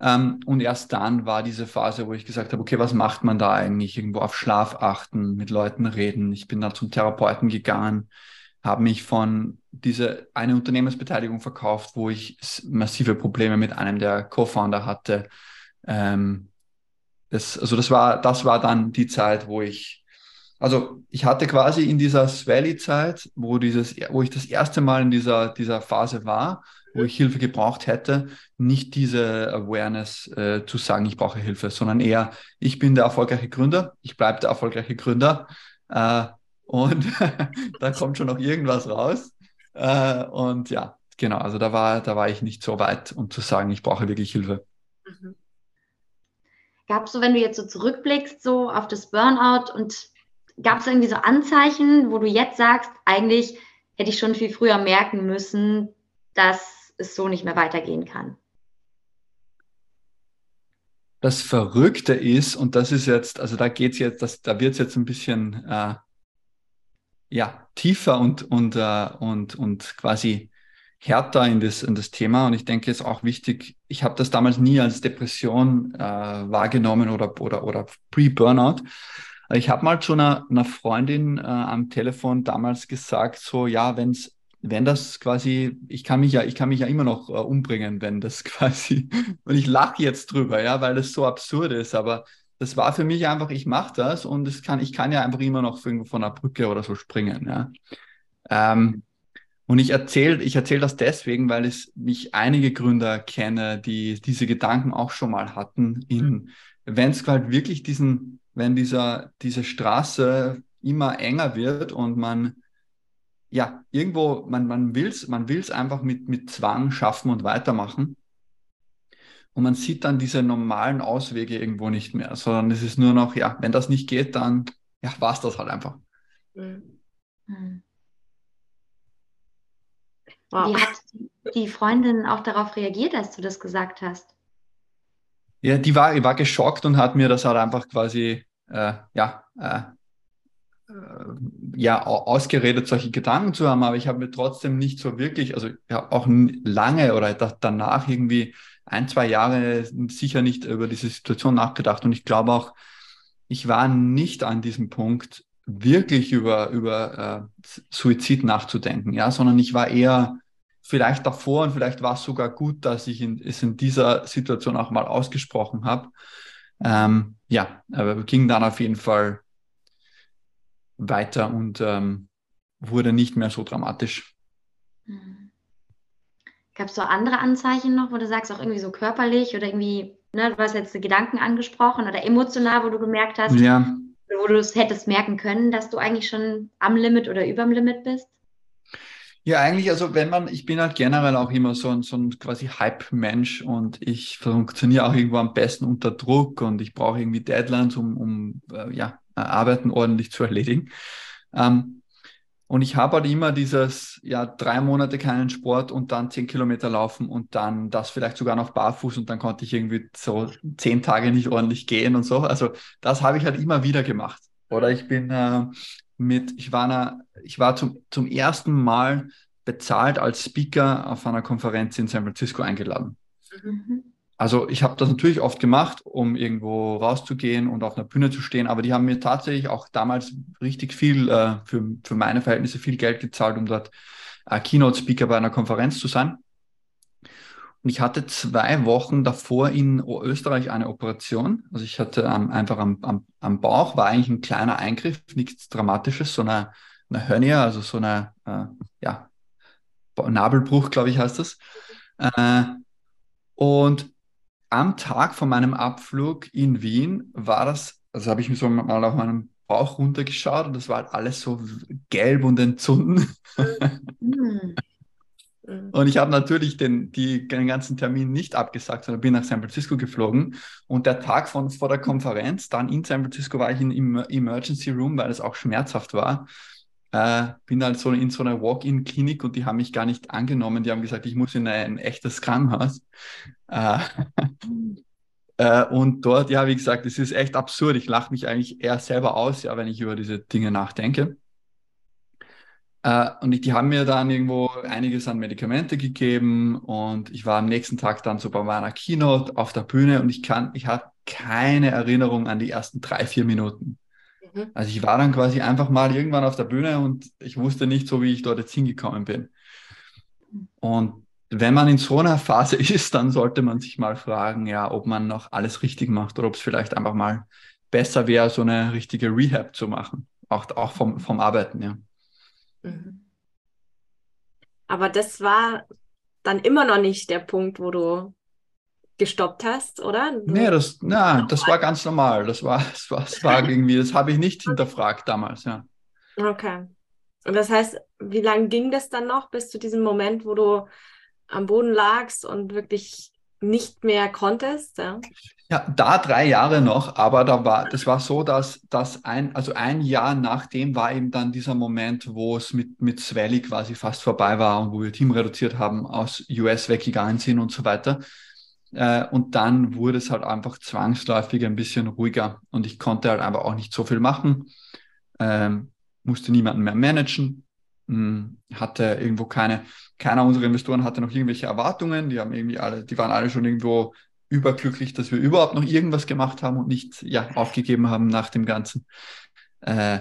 Ähm, und erst dann war diese Phase, wo ich gesagt habe, okay, was macht man da eigentlich? Irgendwo auf Schlaf achten, mit Leuten reden. Ich bin dann zum Therapeuten gegangen, habe mich von diese eine Unternehmensbeteiligung verkauft, wo ich massive Probleme mit einem der Co-Founder hatte. Ähm, das, also das war, das war dann die Zeit, wo ich, also ich hatte quasi in dieser Valley-Zeit, wo dieses, wo ich das erste Mal in dieser, dieser Phase war, wo ich Hilfe gebraucht hätte, nicht diese Awareness äh, zu sagen, ich brauche Hilfe, sondern eher, ich bin der erfolgreiche Gründer, ich bleibe der erfolgreiche Gründer äh, und *laughs* da kommt schon noch irgendwas raus. Äh, und ja, genau, also da war, da war ich nicht so weit, um zu sagen, ich brauche wirklich Hilfe. Mhm.
Gab es so, wenn du jetzt so zurückblickst, so auf das Burnout und gab es irgendwie so Anzeichen, wo du jetzt sagst, eigentlich hätte ich schon viel früher merken müssen, dass es so nicht mehr weitergehen kann?
Das Verrückte ist, und das ist jetzt, also da geht es jetzt, das, da wird es jetzt ein bisschen äh, ja, tiefer und, und, äh, und, und quasi härter in das, in das Thema. Und ich denke, es ist auch wichtig, ich habe das damals nie als Depression äh, wahrgenommen oder, oder, oder Pre-Burnout. Ich habe mal zu einer, einer Freundin äh, am Telefon damals gesagt, so ja, wenn's, wenn das quasi, ich kann mich ja, ich kann mich ja immer noch äh, umbringen, wenn das *laughs* quasi, und ich lache jetzt drüber, ja, weil das so absurd ist, aber das war für mich einfach, ich mache das und es kann, ich kann ja einfach immer noch von einer Brücke oder so springen, ja. Ähm, und ich erzähle ich erzähl das deswegen, weil es mich einige Gründer kenne, die diese Gedanken auch schon mal hatten, in, wenn es halt wirklich diesen, wenn dieser, diese Straße immer enger wird und man, ja, irgendwo, man, man will es man will's einfach mit, mit Zwang schaffen und weitermachen. Und man sieht dann diese normalen Auswege irgendwo nicht mehr, sondern es ist nur noch, ja, wenn das nicht geht, dann ja, war es das halt einfach. Mhm.
mhm. Wow. Wie hat die Freundin auch darauf reagiert, als du das gesagt hast?
Ja, die war, die war geschockt und hat mir das halt einfach quasi, äh, ja, äh, ja, ausgeredet, solche Gedanken zu haben, aber ich habe mir trotzdem nicht so wirklich, also ja, auch lange oder danach irgendwie ein, zwei Jahre sicher nicht über diese Situation nachgedacht. Und ich glaube auch, ich war nicht an diesem Punkt, wirklich über, über äh, Suizid nachzudenken, ja, sondern ich war eher vielleicht davor und vielleicht war es sogar gut, dass ich in, es in dieser Situation auch mal ausgesprochen habe. Ähm, ja, aber ging dann auf jeden Fall weiter und ähm, wurde nicht mehr so dramatisch.
Mhm. Gab es so andere Anzeichen noch, wo du sagst, auch irgendwie so körperlich oder irgendwie, ne, du hast jetzt die Gedanken angesprochen oder emotional, wo du gemerkt hast,
ja.
wo du es hättest merken können, dass du eigentlich schon am Limit oder überm Limit bist?
Ja, eigentlich, also wenn man, ich bin halt generell auch immer so ein, so ein quasi Hype-Mensch und ich funktioniere auch irgendwo am besten unter Druck und ich brauche irgendwie Deadlines, um, um äh, ja, Arbeiten ordentlich zu erledigen. Ähm, und ich habe halt immer dieses, ja, drei Monate keinen Sport und dann zehn Kilometer laufen und dann das vielleicht sogar noch barfuß und dann konnte ich irgendwie so zehn Tage nicht ordentlich gehen und so. Also das habe ich halt immer wieder gemacht. Oder ich bin äh, mit, ich war, eine, ich war zum, zum ersten Mal bezahlt als Speaker auf einer Konferenz in San Francisco eingeladen. Mhm. Also ich habe das natürlich oft gemacht, um irgendwo rauszugehen und auf einer Bühne zu stehen, aber die haben mir tatsächlich auch damals richtig viel, äh, für, für meine Verhältnisse viel Geld gezahlt, um dort äh, Keynote-Speaker bei einer Konferenz zu sein. Und ich hatte zwei Wochen davor in Österreich eine Operation. Also ich hatte ähm, einfach am, am, am Bauch, war eigentlich ein kleiner Eingriff, nichts Dramatisches, so eine, eine Hernia, also so eine, äh, ja, Nabelbruch, glaube ich, heißt das. Äh, und am Tag von meinem Abflug in Wien war das, also habe ich mir so mal auf meinem Bauch runtergeschaut und das war halt alles so gelb und entzünden. Mhm. und ich habe natürlich den, die, den ganzen Termin nicht abgesagt, sondern bin nach San Francisco geflogen. Und der Tag von, vor der Konferenz, dann in San Francisco war ich in, im Emergency Room, weil es auch schmerzhaft war. Äh, bin halt so in so einer Walk-in-Klinik und die haben mich gar nicht angenommen. Die haben gesagt, ich muss in ein, echtes Krankenhaus. Äh, *laughs* äh, und dort, ja, wie gesagt, es ist echt absurd. Ich lache mich eigentlich eher selber aus, ja, wenn ich über diese Dinge nachdenke. Äh, und ich, die haben mir dann irgendwo einiges an Medikamente gegeben und ich war am nächsten Tag dann so bei meiner Keynote auf der Bühne und ich kann, ich habe keine Erinnerung an die ersten drei, vier Minuten. Mhm. Also ich war dann quasi einfach mal irgendwann auf der Bühne und ich wusste nicht so, wie ich dort jetzt hingekommen bin. Und wenn man in so einer Phase *laughs* ist, dann sollte man sich mal fragen, ja, ob man noch alles richtig macht oder ob es vielleicht einfach mal besser wäre, so eine richtige Rehab zu machen. Auch, auch vom, vom Arbeiten, ja. Mhm.
Aber das war dann immer noch nicht der Punkt, wo du gestoppt hast, oder? Du
nee, das, na, das war ganz normal. Das war, das war, das war irgendwie, das habe ich nicht hinterfragt damals, ja.
Okay. Und das heißt, wie lange ging das dann noch bis zu diesem Moment, wo du am Boden lagst und wirklich nicht mehr konntest? Ja,
ja da drei Jahre noch, aber da war, das war so, dass, dass ein, also ein Jahr nachdem war eben dann dieser Moment, wo es mit, mit Swelly quasi fast vorbei war und wo wir Team reduziert haben, aus US weggegangen sind und so weiter. Äh, und dann wurde es halt einfach zwangsläufig ein bisschen ruhiger. Und ich konnte halt einfach auch nicht so viel machen, ähm, musste niemanden mehr managen, mh, hm, hatte irgendwo keine, keiner unserer Investoren hatte noch irgendwelche Erwartungen, die haben irgendwie alle, die waren alle schon irgendwo überglücklich, dass wir überhaupt noch irgendwas gemacht haben und nicht ja, aufgegeben haben nach dem Ganzen. Äh,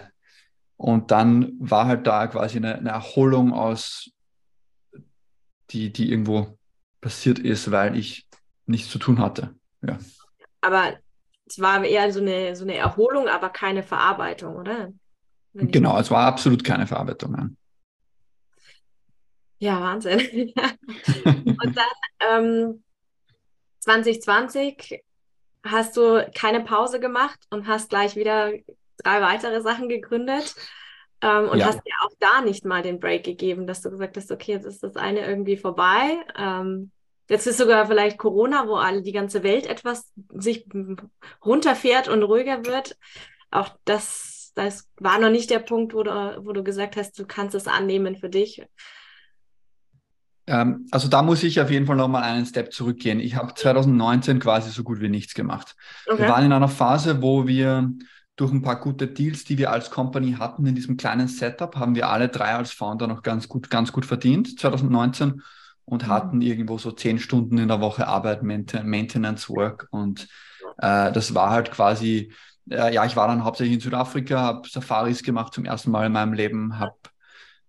und dann war halt da quasi eine, eine Erholung aus, die, die irgendwo passiert ist, weil ich nichts zu tun hatte. Ja.
Aber es war eher so eine, so eine Erholung, aber keine Verarbeitung, oder?
Genau, es war absolut keine Verarbeitung. Ja,
ja Wahnsinn. *laughs* Und dann ähm, 2020 hast du keine Pause gemacht und hast gleich wieder drei weitere Sachen gegründet. Ähm, und ja. hast dir auch da nicht mal den Break gegeben, dass du gesagt hast, okay, jetzt ist das eine irgendwie vorbei. Ähm, Jetzt ist sogar vielleicht Corona, wo alle die ganze Welt etwas sich runterfährt und ruhiger wird. Auch das, das war noch nicht der Punkt, wo du, wo du gesagt hast, du kannst es annehmen für dich.
Ähm, also da muss ich auf jeden Fall nochmal einen Step zurückgehen. Ich habe 2019 quasi so gut wie nichts gemacht. Okay. Wir waren in einer Phase, wo wir durch ein paar gute Deals, die wir als Company hatten in diesem kleinen Setup, haben wir alle drei als Founder noch ganz gut, ganz gut verdient 2019 und mhm. hatten irgendwo so zehn Stunden in der Woche Arbeit, Maintenance Work und äh, das war halt quasi, äh, ja, ich war dann hauptsächlich in Südafrika, habe Safaris gemacht zum ersten Mal in meinem Leben, habe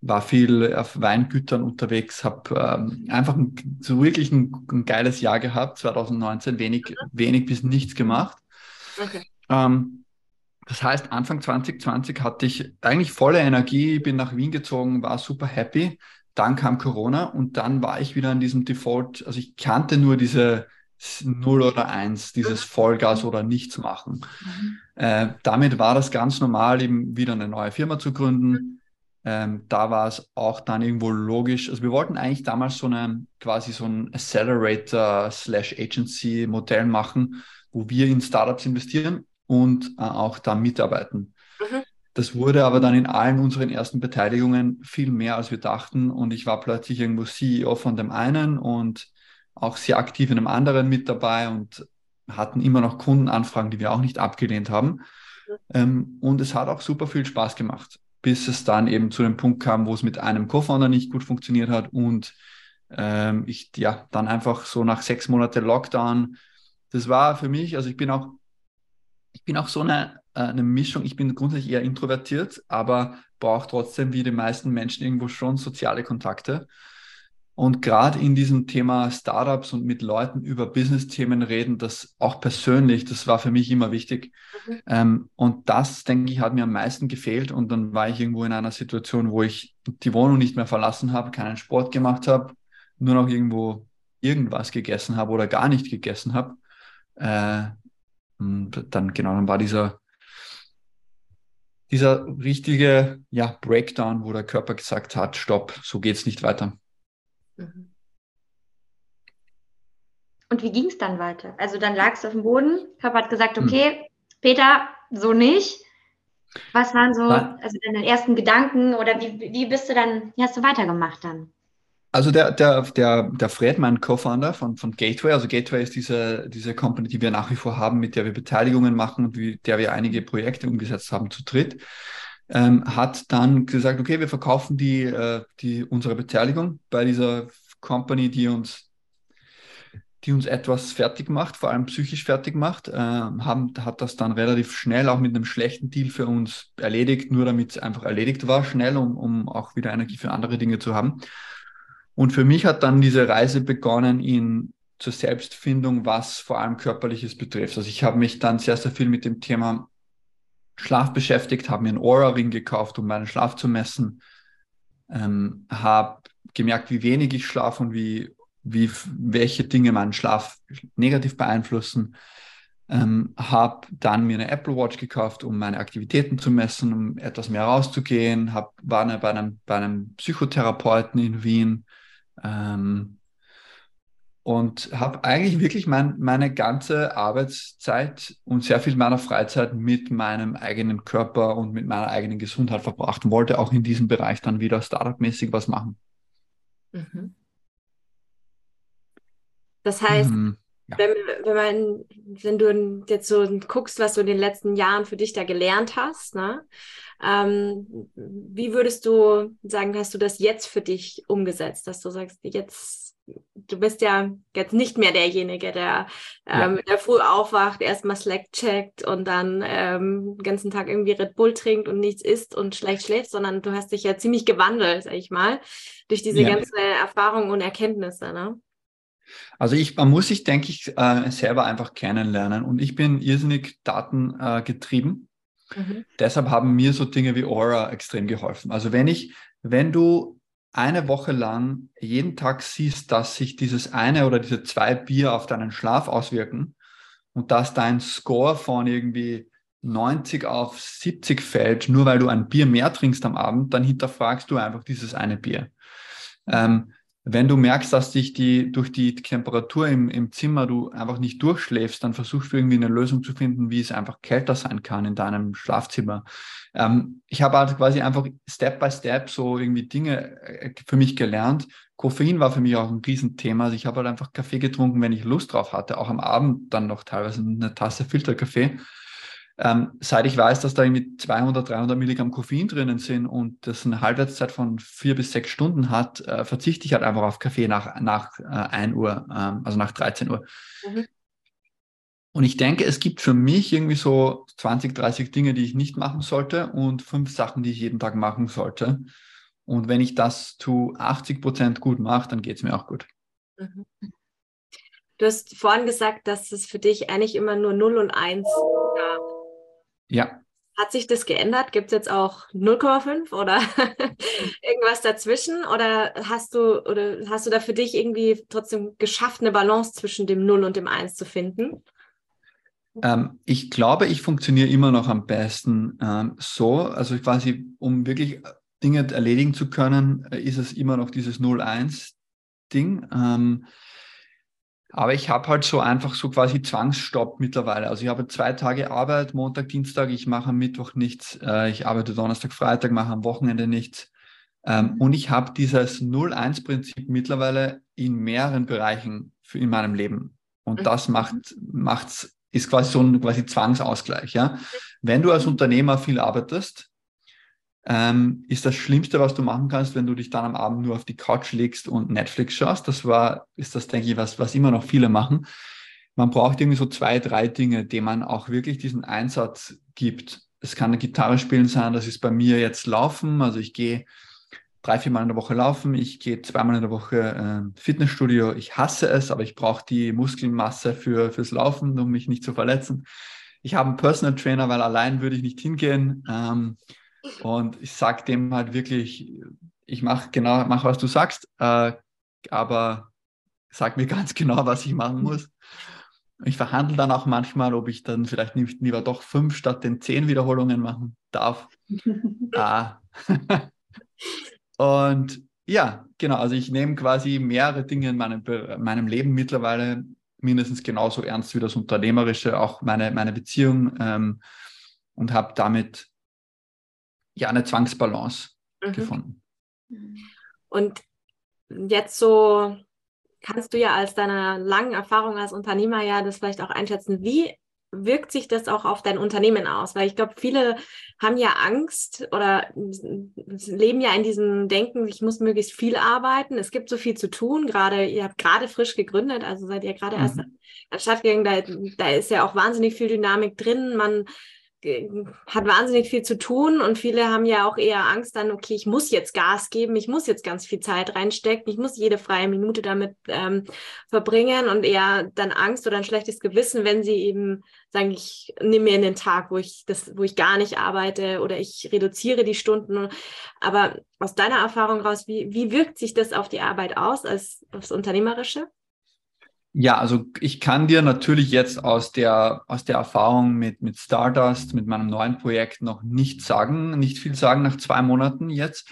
war viel auf Weingütern unterwegs, habe ähm, einfach ein, so wirklich ein, ein, geiles Jahr gehabt, 2019, wenig, wenig bis nichts gemacht. Okay. Ähm, das heißt, Anfang 2020 hatte ich eigentlich volle Energie, bin nach Wien gezogen, war super happy. Dann kam Corona und dann war ich wieder in diesem Default. Also ich kannte nur diese 0 oder 1, dieses Vollgas oder nichts machen. Mhm. Äh, damit war das ganz normal, eben wieder eine neue Firma zu gründen ähm, da war es auch dann irgendwo logisch. Also wir wollten eigentlich damals so eine quasi so ein Accelerator slash Agency Modell machen, wo wir in Startups investieren und äh, auch da mitarbeiten. Mhm. Das wurde aber dann in allen unseren ersten Beteiligungen viel mehr, als wir dachten. Und ich war plötzlich irgendwo CEO von dem einen und auch sehr aktiv in einem anderen mit dabei und hatten immer noch Kundenanfragen, die wir auch nicht abgelehnt haben. Ähm, und es hat auch super viel Spaß gemacht bis es dann eben zu dem Punkt kam, wo es mit einem Co-Founder nicht gut funktioniert hat und ähm, ich ja dann einfach so nach sechs Monaten Lockdown, das war für mich, also ich bin auch, ich bin auch so eine, eine Mischung, ich bin grundsätzlich eher introvertiert, aber brauche trotzdem wie die meisten Menschen irgendwo schon soziale Kontakte. Und gerade in diesem Thema Startups und mit Leuten über Business-Themen reden, das auch persönlich, das war für mich immer wichtig. Mhm. Ähm, und das, denke ich, hat mir am meisten gefehlt. Und dann war ich irgendwo in einer Situation, wo ich die Wohnung nicht mehr verlassen habe, keinen Sport gemacht habe, nur noch irgendwo irgendwas gegessen habe oder gar nicht gegessen habe. Äh, und dann, genau, dann war dieser, dieser richtige ja, Breakdown, wo der Körper gesagt hat, stopp, so geht es nicht weiter. Mhm.
Und wie ging es dann weiter? Also dann lagst du auf dem Boden, Körper hat gesagt, hm. okay, hm. Peter, so nicht. Was waren so also deine ersten Gedanken oder wie, wie bist du dann, wie hast du weitergemacht dann?
Also der, der, der, der Fred, mein Co-Founder von, von Gateway, also Gateway ist diese, diese Company, die wir nach wie vor haben, mit der wir Beteiligungen machen und mit der wir einige Projekte umgesetzt haben zu dritt ähm, hat dann gesagt, okay, wir verkaufen die, äh, die, unsere Beteiligung bei dieser Company, die uns die uns etwas fertig macht, vor allem psychisch fertig macht, äh, haben, hat das dann relativ schnell auch mit einem schlechten Deal für uns erledigt, nur damit es einfach erledigt war, schnell, um, um auch wieder Energie für andere Dinge zu haben. Und für mich hat dann diese Reise begonnen in zur Selbstfindung, was vor allem körperliches betrifft. Also ich habe mich dann sehr, sehr viel mit dem Thema Schlaf beschäftigt, habe mir einen Aura-Ring gekauft, um meinen Schlaf zu messen, ähm, habe gemerkt, wie wenig ich schlafe und wie, wie, welche Dinge meinen Schlaf negativ beeinflussen. Ähm, habe dann mir eine Apple Watch gekauft, um meine Aktivitäten zu messen, um etwas mehr rauszugehen. Hab, war bei einem, bei einem Psychotherapeuten in Wien, ähm, und habe eigentlich wirklich mein, meine ganze Arbeitszeit und sehr viel meiner Freizeit mit meinem eigenen Körper und mit meiner eigenen Gesundheit verbracht und wollte auch in diesem Bereich dann wieder Startup-mäßig was machen. Mhm.
Das heißt, mhm, ja. wenn, wenn, man, wenn du jetzt so guckst, was du in den letzten Jahren für dich da gelernt hast, ne? Ähm, wie würdest du sagen, hast du das jetzt für dich umgesetzt, dass du sagst, jetzt du bist ja jetzt nicht mehr derjenige, der, ähm, ja. der früh aufwacht, erstmal Slack checkt und dann ähm, den ganzen Tag irgendwie Red Bull trinkt und nichts isst und schlecht schläft, sondern du hast dich ja ziemlich gewandelt, sag ich mal, durch diese ja. ganze Erfahrung und Erkenntnisse, ne?
Also ich, man muss sich, denke ich, äh, selber einfach kennenlernen und ich bin irrsinnig datengetrieben. Äh, mhm. Deshalb haben mir so Dinge wie Aura extrem geholfen. Also wenn ich, wenn du eine Woche lang jeden Tag siehst, dass sich dieses eine oder diese zwei Bier auf deinen Schlaf auswirken und dass dein Score von irgendwie 90 auf 70 fällt, nur weil du ein Bier mehr trinkst am Abend, dann hinterfragst du einfach dieses eine Bier. Ähm, wenn du merkst, dass dich die durch die Temperatur im, im Zimmer du einfach nicht durchschläfst, dann versuchst du irgendwie eine Lösung zu finden, wie es einfach kälter sein kann in deinem Schlafzimmer. Ähm, ich habe halt quasi einfach Step by Step so irgendwie Dinge äh, für mich gelernt. Koffein war für mich auch ein Riesenthema. Also ich habe halt einfach Kaffee getrunken, wenn ich Lust drauf hatte, auch am Abend dann noch teilweise eine Tasse Filterkaffee. Ähm, seit ich weiß, dass da irgendwie 200, 300 Milligramm Koffein drinnen sind und das eine Halbwertszeit von vier bis sechs Stunden hat, äh, verzichte ich halt einfach auf Kaffee nach, nach äh, 1 Uhr, ähm, also nach 13 Uhr. Mhm. Und ich denke, es gibt für mich irgendwie so 20, 30 Dinge, die ich nicht machen sollte und fünf Sachen, die ich jeden Tag machen sollte. Und wenn ich das zu 80 Prozent gut mache, dann geht es mir auch gut. Mhm.
Du hast vorhin gesagt, dass es für dich eigentlich immer nur 0 und 1 gab.
Ja.
Hat sich das geändert? Gibt es jetzt auch 0,5 oder *laughs* irgendwas dazwischen? Oder hast du oder hast du da für dich irgendwie trotzdem geschafft, eine Balance zwischen dem 0 und dem 1 zu finden?
Ähm, ich glaube, ich funktioniere immer noch am besten ähm, so. Also quasi, um wirklich Dinge erledigen zu können, äh, ist es immer noch dieses 0-1-Ding. Ähm, aber ich habe halt so einfach so quasi Zwangsstopp mittlerweile. Also ich habe zwei Tage Arbeit, Montag, Dienstag, ich mache am Mittwoch nichts, äh, ich arbeite Donnerstag, Freitag, mache am Wochenende nichts. Ähm, und ich habe dieses 0-1-Prinzip mittlerweile in mehreren Bereichen für in meinem Leben. Und das mhm. macht, macht's, ist quasi so ein quasi Zwangsausgleich. Ja? Wenn du als Unternehmer viel arbeitest, ähm, ist das Schlimmste, was du machen kannst, wenn du dich dann am Abend nur auf die Couch legst und Netflix schaust. Das war, ist das, denke ich, was, was immer noch viele machen. Man braucht irgendwie so zwei, drei Dinge, denen man auch wirklich diesen Einsatz gibt. Es kann eine Gitarre spielen sein, das ist bei mir jetzt Laufen. Also ich gehe drei, vier Mal in der Woche laufen, ich gehe zweimal in der Woche äh, Fitnessstudio. Ich hasse es, aber ich brauche die Muskelmasse für, fürs Laufen, um mich nicht zu verletzen. Ich habe einen Personal Trainer, weil allein würde ich nicht hingehen. Ähm, und ich sage dem halt wirklich, ich mache genau, mach, was du sagst, äh, aber sag mir *laughs* ganz genau, was ich machen muss. Ich verhandle dann auch manchmal, ob ich dann vielleicht lieber doch fünf statt den zehn Wiederholungen machen darf. *laughs* ah. Und ja, genau, also ich nehme quasi mehrere Dinge in meinem, meinem Leben mittlerweile mindestens genauso ernst wie das Unternehmerische, auch meine, meine Beziehung ähm, und habe damit ja eine Zwangsbalance mhm. gefunden.
Und jetzt so kannst du ja als deiner langen Erfahrung als Unternehmer ja das vielleicht auch einschätzen, wie wirkt sich das auch auf dein Unternehmen aus? Weil ich glaube, viele haben ja Angst oder leben ja in diesem Denken, ich muss möglichst viel arbeiten. Es gibt so viel zu tun. Gerade, ihr habt gerade frisch gegründet, also seid ihr gerade mhm. erst an Stadt gegangen. Da, da ist ja auch wahnsinnig viel Dynamik drin. Man hat wahnsinnig viel zu tun und viele haben ja auch eher Angst dann, okay, ich muss jetzt Gas geben, ich muss jetzt ganz viel Zeit reinstecken, ich muss jede freie Minute damit ähm, verbringen und eher dann Angst oder ein schlechtes Gewissen, wenn sie eben sagen, ich nehme mir in den Tag, wo ich das, wo ich gar nicht arbeite oder ich reduziere die Stunden. Aber aus deiner Erfahrung raus, wie, wie wirkt sich das auf die Arbeit aus als aufs Unternehmerische?
Ja, also ich kann dir natürlich jetzt aus der, aus der Erfahrung mit, mit Stardust, mit meinem neuen Projekt noch nicht sagen, nicht viel sagen nach zwei Monaten jetzt.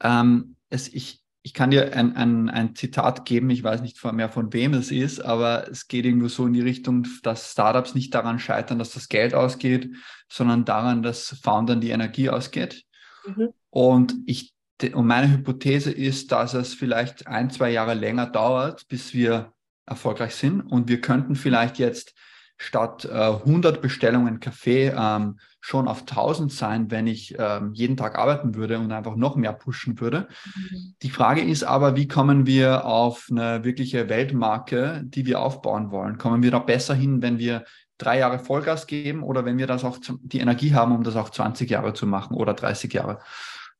Ähm, es, ich, ich kann dir ein, ein, ein Zitat geben, ich weiß nicht mehr von wem es ist, aber es geht irgendwo so in die Richtung, dass Startups nicht daran scheitern, dass das Geld ausgeht, sondern daran, dass Foundern die Energie ausgeht. Mhm. Und ich und meine Hypothese ist, dass es vielleicht ein, zwei Jahre länger dauert, bis wir erfolgreich sind. Und wir könnten vielleicht jetzt statt äh, 100 Bestellungen Kaffee ähm, schon auf 1000 sein, wenn ich ähm, jeden Tag arbeiten würde und einfach noch mehr pushen würde. Mhm. Die Frage ist aber, wie kommen wir auf eine wirkliche Weltmarke, die wir aufbauen wollen? Kommen wir da besser hin, wenn wir drei Jahre Vollgas geben oder wenn wir das auch die Energie haben, um das auch 20 Jahre zu machen oder 30 Jahre?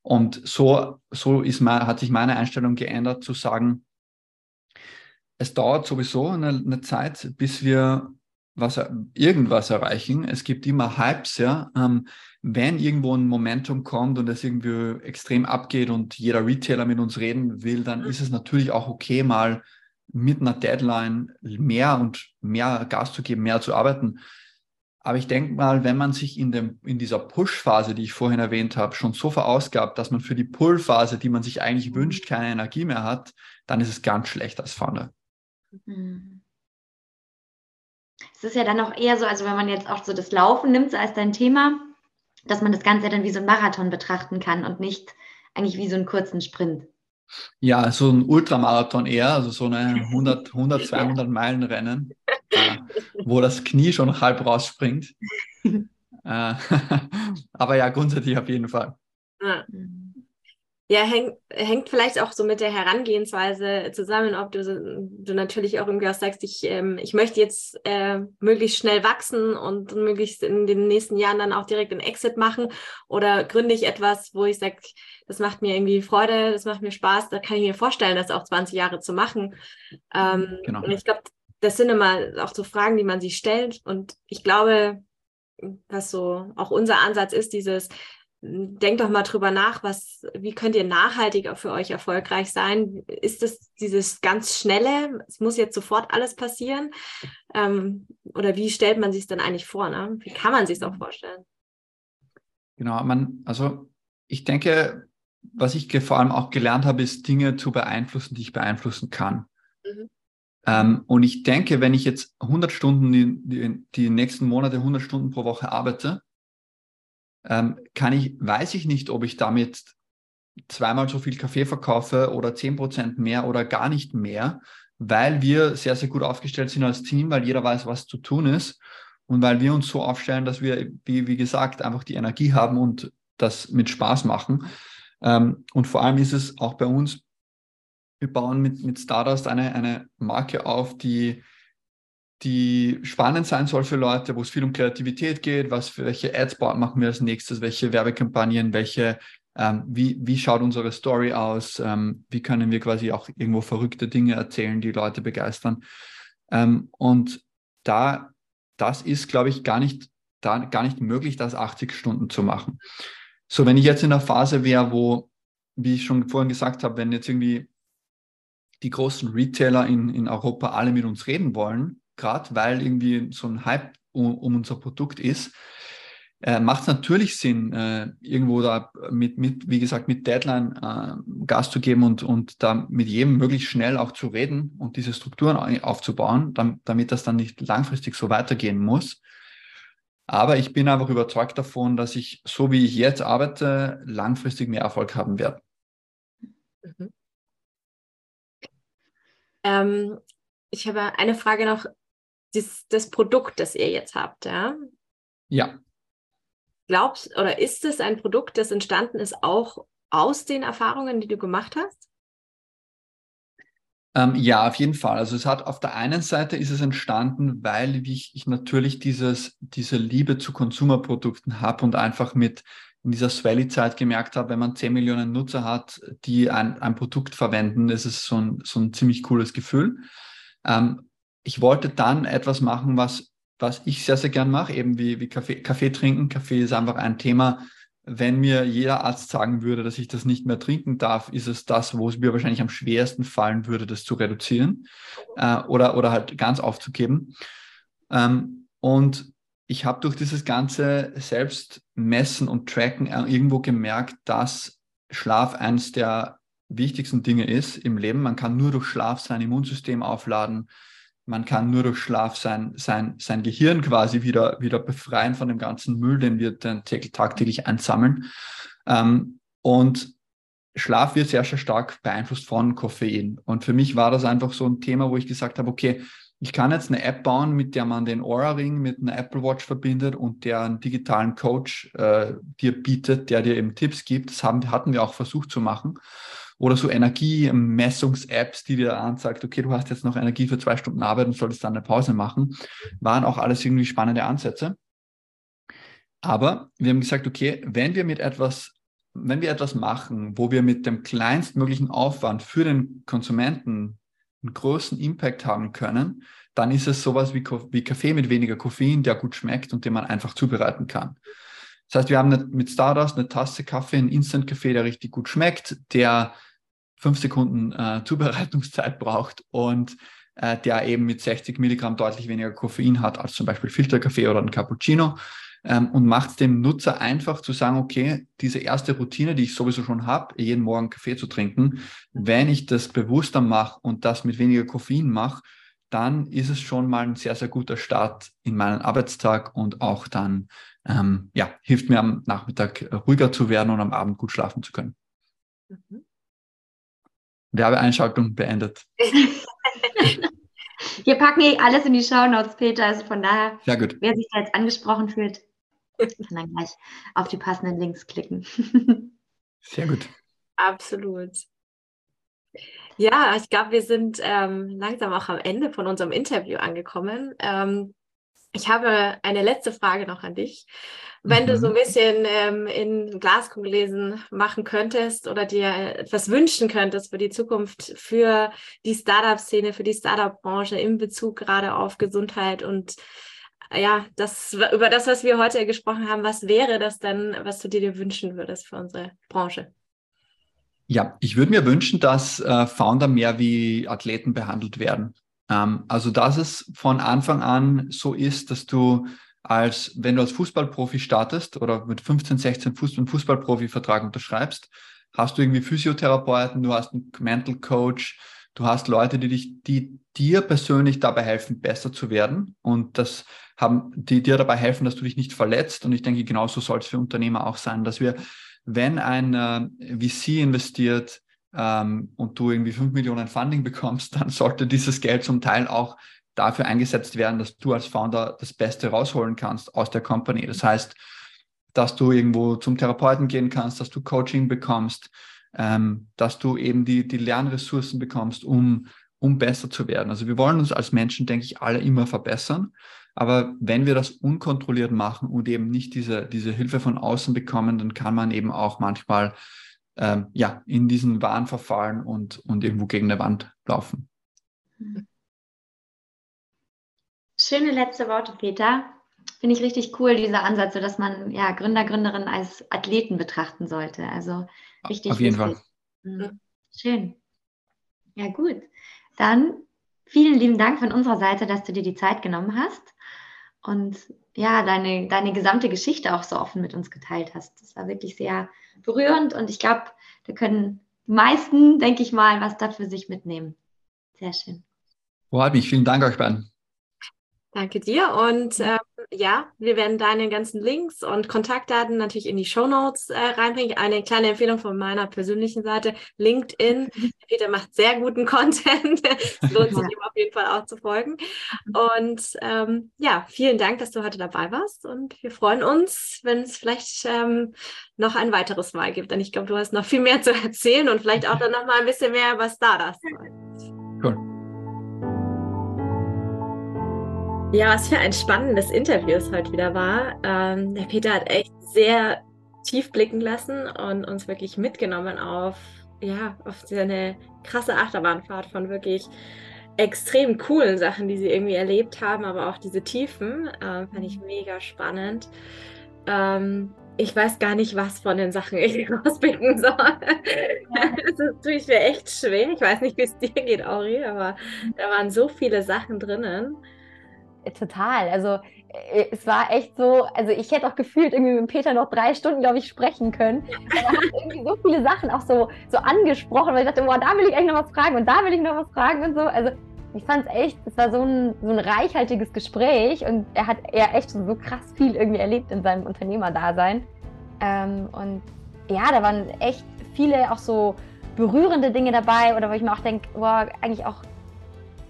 Und so, so ist mein, hat sich meine Einstellung geändert, zu sagen, es dauert sowieso eine, eine Zeit, bis wir was, irgendwas erreichen. Es gibt immer Hypes, ja. Ähm, wenn irgendwo ein Momentum kommt und es irgendwie extrem abgeht und jeder Retailer mit uns reden will, dann ist es natürlich auch okay, mal mit einer Deadline mehr und mehr Gas zu geben, mehr zu arbeiten. Aber ich denke mal, wenn man sich in, dem, in dieser Push-Phase, die ich vorhin erwähnt habe, schon so verausgabt, dass man für die Pull-Phase, die man sich eigentlich mhm. wünscht, keine Energie mehr hat, dann ist es ganz schlecht als Founder.
Mhm. Es ist ja dann auch eher so, also wenn man jetzt auch so das Laufen nimmt so als dein Thema, dass man das Ganze dann wie so ein Marathon betrachten kann und nicht eigentlich wie so einen kurzen Sprint.
Ja, so ein Ultramarathon eher, also so eine 100, 100 200 Meilen Rennen, äh, wo das Knie schon halb rausspringt. *laughs* Äh, *laughs* aber ja, grundsätzlich auf jeden Fall.
Ja. Ja, häng, hängt vielleicht auch so mit der Herangehensweise zusammen, ob du, du natürlich auch irgendwie auch sagst, ich, ähm, ich möchte jetzt äh, möglichst schnell wachsen und möglichst in den nächsten Jahren dann auch direkt einen Exit machen oder gründe ich etwas, wo ich sage, das macht mir irgendwie Freude, das macht mir Spaß, da kann ich mir vorstellen, das auch 20 Jahre zu machen. Ähm, genau. Und ich glaube, das sind immer auch so Fragen, die man sich stellt und ich glaube, was so auch unser Ansatz ist, dieses denkt doch mal drüber nach, was, wie könnt ihr nachhaltiger für euch erfolgreich sein? Ist es dieses ganz schnelle, es muss jetzt sofort alles passieren? Ähm, oder wie stellt man sich es denn eigentlich vor? Ne? Wie kann man sich es auch vorstellen?
Genau, man, also ich denke, was ich vor allem auch gelernt habe, ist Dinge zu beeinflussen, die ich beeinflussen kann. Mhm. Ähm, und ich denke, wenn ich jetzt 100 Stunden, die, die, die nächsten Monate 100 Stunden pro Woche arbeite, ähm, kann ich, weiß ich nicht, ob ich damit zweimal so viel Kaffee verkaufe oder zehn Prozent mehr oder gar nicht mehr, weil wir sehr, sehr gut aufgestellt sind als Team, weil jeder weiß, was zu tun ist und weil wir uns so aufstellen, dass wir, wie, wie gesagt, einfach die Energie haben und das mit Spaß machen. Ähm, und vor allem ist es auch bei uns, wir bauen mit, mit Stardust eine, eine Marke auf, die die spannend sein soll für Leute, wo es viel um Kreativität geht, was für welche Ads machen wir als nächstes, welche Werbekampagnen, welche, ähm, wie, wie schaut unsere Story aus, ähm, wie können wir quasi auch irgendwo verrückte Dinge erzählen, die Leute begeistern. Ähm, und da, das ist, glaube ich, gar nicht, da, gar nicht möglich, das 80 Stunden zu machen. So, wenn ich jetzt in der Phase wäre, wo, wie ich schon vorhin gesagt habe, wenn jetzt irgendwie die großen Retailer in, in Europa alle mit uns reden wollen, gerade weil irgendwie so ein Hype um, um unser Produkt ist, äh, macht es natürlich Sinn, äh, irgendwo da mit, mit, wie gesagt, mit Deadline äh, Gas zu geben und, und da mit jedem möglichst schnell auch zu reden und diese Strukturen aufzubauen, damit, damit das dann nicht langfristig so weitergehen muss. Aber ich bin einfach überzeugt davon, dass ich, so wie ich jetzt arbeite, langfristig mehr Erfolg haben werde. Mhm.
Ähm, ich habe eine Frage noch das, das Produkt, das ihr jetzt habt, ja?
Ja.
Glaubst oder ist es ein Produkt, das entstanden ist auch aus den Erfahrungen, die du gemacht hast?
Ähm, ja, auf jeden Fall. Also es hat auf der einen Seite ist es entstanden, weil ich, ich natürlich dieses, diese Liebe zu Konsumerprodukten habe und einfach mit in dieser Swelly-Zeit gemerkt habe, wenn man 10 Millionen Nutzer hat, die ein, ein Produkt verwenden, ist es so ein, so ein ziemlich cooles Gefühl. Ähm, ich wollte dann etwas machen, was, was ich sehr, sehr gern mache, eben wie, wie Kaffee, Kaffee trinken. Kaffee ist einfach ein Thema. Wenn mir jeder Arzt sagen würde, dass ich das nicht mehr trinken darf, ist es das, wo es mir wahrscheinlich am schwersten fallen würde, das zu reduzieren äh, oder, oder halt ganz aufzugeben. Ähm, und ich habe durch dieses ganze Selbstmessen und Tracken irgendwo gemerkt, dass Schlaf eines der wichtigsten Dinge ist im Leben. Man kann nur durch Schlaf sein Immunsystem aufladen man kann nur durch Schlaf sein, sein, sein Gehirn quasi wieder, wieder befreien von dem ganzen Müll, den wir dann tagtäglich einsammeln. Ähm, und Schlaf wird sehr, sehr stark beeinflusst von Koffein. Und für mich war das einfach so ein Thema, wo ich gesagt habe, okay, ich kann jetzt eine App bauen, mit der man den Aura-Ring mit einer Apple Watch verbindet und der einen digitalen Coach äh, dir bietet, der dir eben Tipps gibt. Das haben, hatten wir auch versucht zu machen oder so Energiemessungs-Apps, die dir anzeigt, okay, du hast jetzt noch Energie für zwei Stunden Arbeit und solltest dann eine Pause machen, waren auch alles irgendwie spannende Ansätze. Aber wir haben gesagt, okay, wenn wir mit etwas, wenn wir etwas machen, wo wir mit dem kleinstmöglichen Aufwand für den Konsumenten einen großen Impact haben können, dann ist es sowas wie, wie Kaffee mit weniger Koffein, der gut schmeckt und den man einfach zubereiten kann. Das heißt, wir haben mit Stardust eine Tasse Kaffee, einen Instant-Kaffee, der richtig gut schmeckt, der fünf Sekunden äh, *laughs* Zubereitungszeit braucht und äh, der eben mit 60 Milligramm deutlich weniger Koffein hat als zum Beispiel Filterkaffee oder ein Cappuccino ähm, und macht es dem Nutzer einfach zu sagen, okay, diese erste Routine, die ich sowieso schon habe, jeden Morgen Kaffee zu trinken, wenn ich das bewusster mache und das mit weniger Koffein mache, dann ist es schon mal ein sehr, sehr guter Start in meinen Arbeitstag und auch dann ähm, ja, hilft mir am Nachmittag ruhiger zu werden und am Abend gut schlafen zu können. Mhm. Werbeeinschaltung beendet. *laughs*
Wir packen eh alles in die Show Notes, Peter. Also von daher, wer sich da jetzt angesprochen fühlt, kann dann gleich auf die passenden Links klicken. *laughs*
Sehr gut.
Absolut. Ja, ich glaube, wir sind ähm, langsam auch am Ende von unserem Interview angekommen. Ähm, ich habe eine letzte Frage noch an dich. Wenn mhm. du so ein mhm. bisschen ähm, in Glaskugel lesen machen könntest oder dir etwas wünschen könntest für die Zukunft, für die Startup-Szene, für die Startup-Branche in Bezug gerade auf Gesundheit und ja, das über das, was wir heute gesprochen haben, was wäre das dann, was du dir wünschen würdest für unsere Branche?
Ja, ich würde mir wünschen, dass äh, Founder mehr wie Athleten behandelt werden. Ähm, also, dass es von Anfang an so ist, dass du als, wenn du als Fußballprofi startest oder mit 15, 16 Fuß, einen Fußballprofi-Vertrag unterschreibst, hast du irgendwie Physiotherapeuten, du hast einen Mental Coach, du hast Leute, die dich, die dir persönlich dabei helfen, besser zu werden und das haben, die dir dabei helfen, dass du dich nicht verletzt. Und ich denke, genauso soll es für Unternehmer auch sein, dass wir, wenn ein äh, VC investiert, ähm, und du irgendwie 5 Millionen Funding bekommst, dann sollte dieses Geld zum Teil auch dafür eingesetzt werden, dass du als Founder das Beste rausholen kannst aus der Company. Das heißt, dass du irgendwo zum Therapeuten gehen kannst, dass du Coaching bekommst, ähm, dass du eben die, die Lernressourcen bekommst, um, um besser zu werden. Also wir wollen uns als Menschen, denke ich, alle immer verbessern. Aber wenn wir das unkontrolliert machen und eben nicht diese, diese Hilfe von außen bekommen, dann kann man eben auch manchmal ähm, ja, in diesen Wahn verfallen und, und irgendwo gegen eine Wand laufen.
Schöne letzte Worte, Peter. Finde ich richtig cool, dieser Ansatz, so dass man ja Gründer, Gründerinnen als Athleten betrachten sollte. Also richtig.
Auf jeden wichtig.
Fall. Mhm. Schön. Ja, gut. Dann vielen lieben Dank von unserer Seite, dass du dir die Zeit genommen hast und ja, deine, deine gesamte Geschichte auch so offen mit uns geteilt hast. Das war wirklich sehr berührend und ich glaube, da können die meisten, denke ich mal, was da für sich mitnehmen. Sehr schön.
Freut mich. Vielen Dank euch beiden.
Danke dir. Und äh, ja, wir werden deine ganzen Links und Kontaktdaten natürlich in die Show Notes äh, reinbringen. Eine kleine Empfehlung von meiner persönlichen Seite: LinkedIn. *laughs* Peter macht sehr guten Content. *laughs* es lohnt sich ihm auf jeden Fall auch zu folgen. Und ähm, ja, vielen Dank, dass du heute dabei warst. Und wir freuen uns, wenn es vielleicht ähm, noch ein weiteres Mal gibt. Denn ich glaube, du hast noch viel mehr zu erzählen und vielleicht auch dann noch mal ein bisschen mehr über Stardust. Ja, was für ein spannendes Interview es heute wieder war. Ähm, der Peter hat echt sehr tief blicken lassen und uns wirklich mitgenommen auf, ja, auf seine krasse Achterbahnfahrt von wirklich extrem coolen Sachen, die sie irgendwie erlebt haben, aber auch diese Tiefen äh, fand ich mega spannend. Ähm, ich weiß gar nicht, was von den Sachen *laughs* ich rauspicken soll. das tue ich mir echt schwer. Ich weiß nicht, wie es dir geht, Auri, aber da waren so viele Sachen drinnen.
Total. Also äh, es war echt so, also ich hätte auch gefühlt irgendwie mit Peter noch drei Stunden, glaube ich, sprechen können. *laughs* Er hat irgendwie so viele Sachen auch so, so angesprochen, weil ich dachte, boah, da will ich eigentlich noch was fragen und da will ich noch was fragen und so. Also ich fand es echt, es war so ein, so ein reichhaltiges Gespräch und er hat ja echt so, so krass viel irgendwie erlebt in seinem Unternehmerdasein. Ähm, und ja, da waren echt viele auch so berührende Dinge dabei oder wo ich mir auch denke, boah, eigentlich auch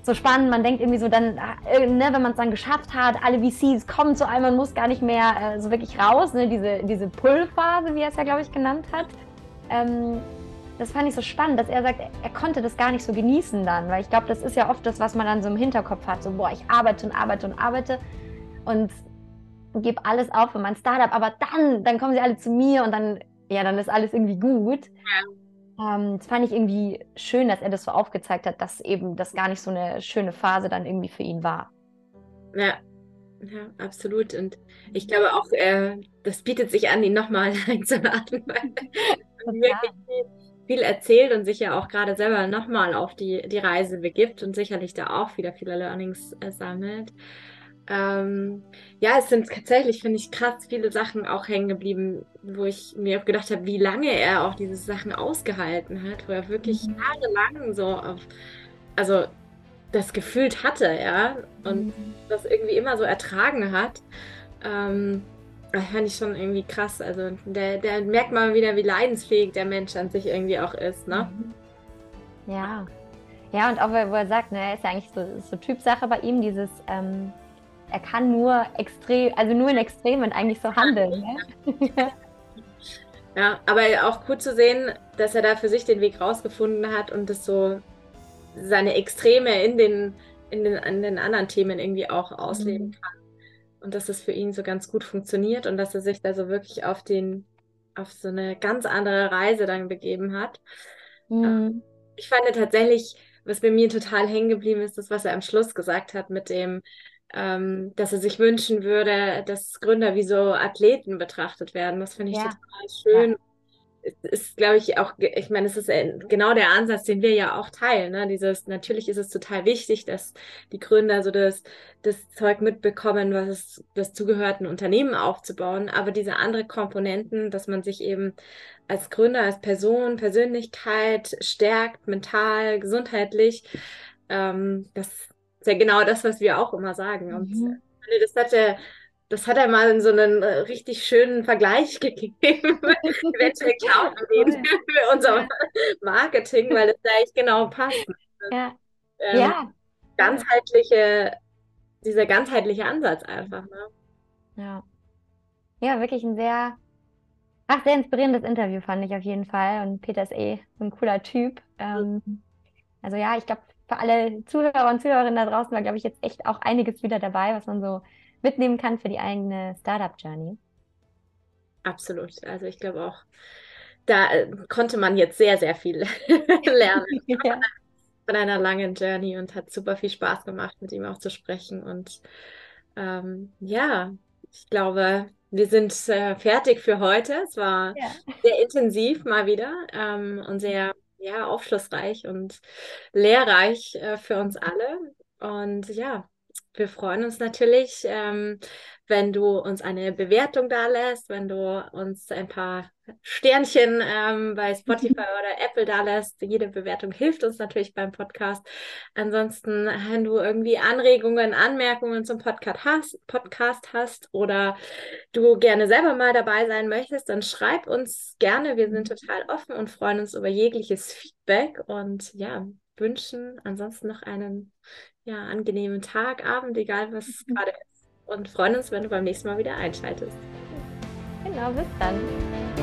so spannend. Man denkt irgendwie so dann, äh, ne, wenn man es dann geschafft hat, alle VCs kommen zu einem, man muss gar nicht mehr äh, so wirklich raus, ne, diese, diese Pull-Phase, wie er es ja, glaube ich, genannt hat. Ähm, das fand ich so spannend, dass er sagt, er konnte das gar nicht so genießen dann, weil ich glaube, das ist ja oft das, was man dann so im Hinterkopf hat, so, boah, ich arbeite und arbeite und arbeite und gebe alles auf für mein Startup, aber dann, dann kommen sie alle zu mir und dann, ja, dann ist alles irgendwie gut. Ja. Ähm, das fand ich irgendwie schön, dass er das so aufgezeigt hat, dass eben das gar nicht so eine schöne Phase dann irgendwie für ihn war.
Ja, ja absolut. Und ich glaube auch, äh, das bietet sich an, ihn nochmal *laughs* einzuladen, weil er wirklich viel, viel erzählt und sich ja auch gerade selber nochmal auf die, die Reise begibt und sicherlich da auch wieder viele Learnings äh, sammelt. Ähm, ja, es sind tatsächlich, finde ich, krass viele Sachen auch hängen geblieben, wo ich mir auch gedacht habe, wie lange er auch diese Sachen ausgehalten hat, wo er wirklich mhm. jahrelang so auf, also das gefühlt hatte, ja, und mhm. das irgendwie immer so ertragen hat. Ähm, das fand ich schon irgendwie krass. Also der, der merkt mal wieder, wie leidensfähig der Mensch an sich irgendwie auch ist, ne?
Mhm. Ja. Ja, und auch wo er sagt, ne, ist ja eigentlich so, so Typsache bei ihm, dieses ähm, er kann nur extrem, also nur in Extremen eigentlich so handeln. Ne? *laughs*
Ja, aber auch gut zu sehen, dass er da für sich den Weg rausgefunden hat und das so seine Extreme in den, in den, in den anderen Themen irgendwie auch ausleben mhm. kann. Und dass es für ihn so ganz gut funktioniert und dass er sich da so wirklich auf den, auf so eine ganz andere Reise dann begeben hat. Mhm. Ich fand tatsächlich, was bei mir total hängen geblieben ist, das, was er am Schluss gesagt hat mit dem, ähm, dass er sich wünschen würde, dass Gründer wie so Athleten betrachtet werden. Das finde ich ja. total schön. Ja. Ist, glaube ich, auch, ich meine, es ist genau der Ansatz, den wir ja auch teilen. Ne? Dieses, natürlich ist es total wichtig, dass die Gründer so das, das Zeug mitbekommen, was es das zugehört, ein Unternehmen aufzubauen. Aber diese andere Komponenten, dass man sich eben als Gründer, als Person, Persönlichkeit stärkt, mental, gesundheitlich, ähm, das ist ja genau das, was wir auch immer sagen. Und mhm. das hat er, das hat er mal in so einen äh, richtig schönen Vergleich *laughs* gegeben, eventuell Cloud *laughs* für unser Marketing, weil das da echt genau passt.
Ja. Ähm, ja.
Ganzheitliche, dieser ganzheitliche Ansatz einfach. Ne?
Ja. Ja, wirklich ein sehr, ach, sehr inspirierendes Interview fand ich auf jeden Fall. Und Peter ist eh ein cooler Typ. Ähm, also ja, ich glaube, für alle Zuhörer und Zuhörerinnen da draußen war, glaube ich, jetzt echt auch einiges wieder dabei, was man so mitnehmen kann für die eigene Startup-Journey.
Absolut. Also ich glaube auch, da äh, konnte man jetzt sehr, sehr viel *laughs* lernen *laughs* ja. von einer langen Journey und hat super viel Spaß gemacht, mit ihm auch zu sprechen. Und ähm, ja, ich glaube, wir sind äh, fertig für heute. Es war ja. sehr intensiv mal wieder ähm, und sehr ja, aufschlussreich und lehrreich äh, für uns alle. Und ja, wir freuen uns natürlich, ähm, wenn du uns eine Bewertung da lässt, wenn du uns ein paar Sternchen ähm, bei Spotify *laughs* oder Apple da lässt. Jede Bewertung hilft uns natürlich beim Podcast. Ansonsten, wenn du irgendwie Anregungen, Anmerkungen zum Podcast hast, Podcast hast oder du gerne selber mal dabei sein möchtest, dann schreib uns gerne. Wir sind total offen und freuen uns über jegliches Feedback und ja, wünschen ansonsten noch einen ja, angenehmen Tag, Abend, egal was *laughs* gerade ist. Und freuen uns, wenn du beim nächsten Mal wieder einschaltest.
Genau, bis dann.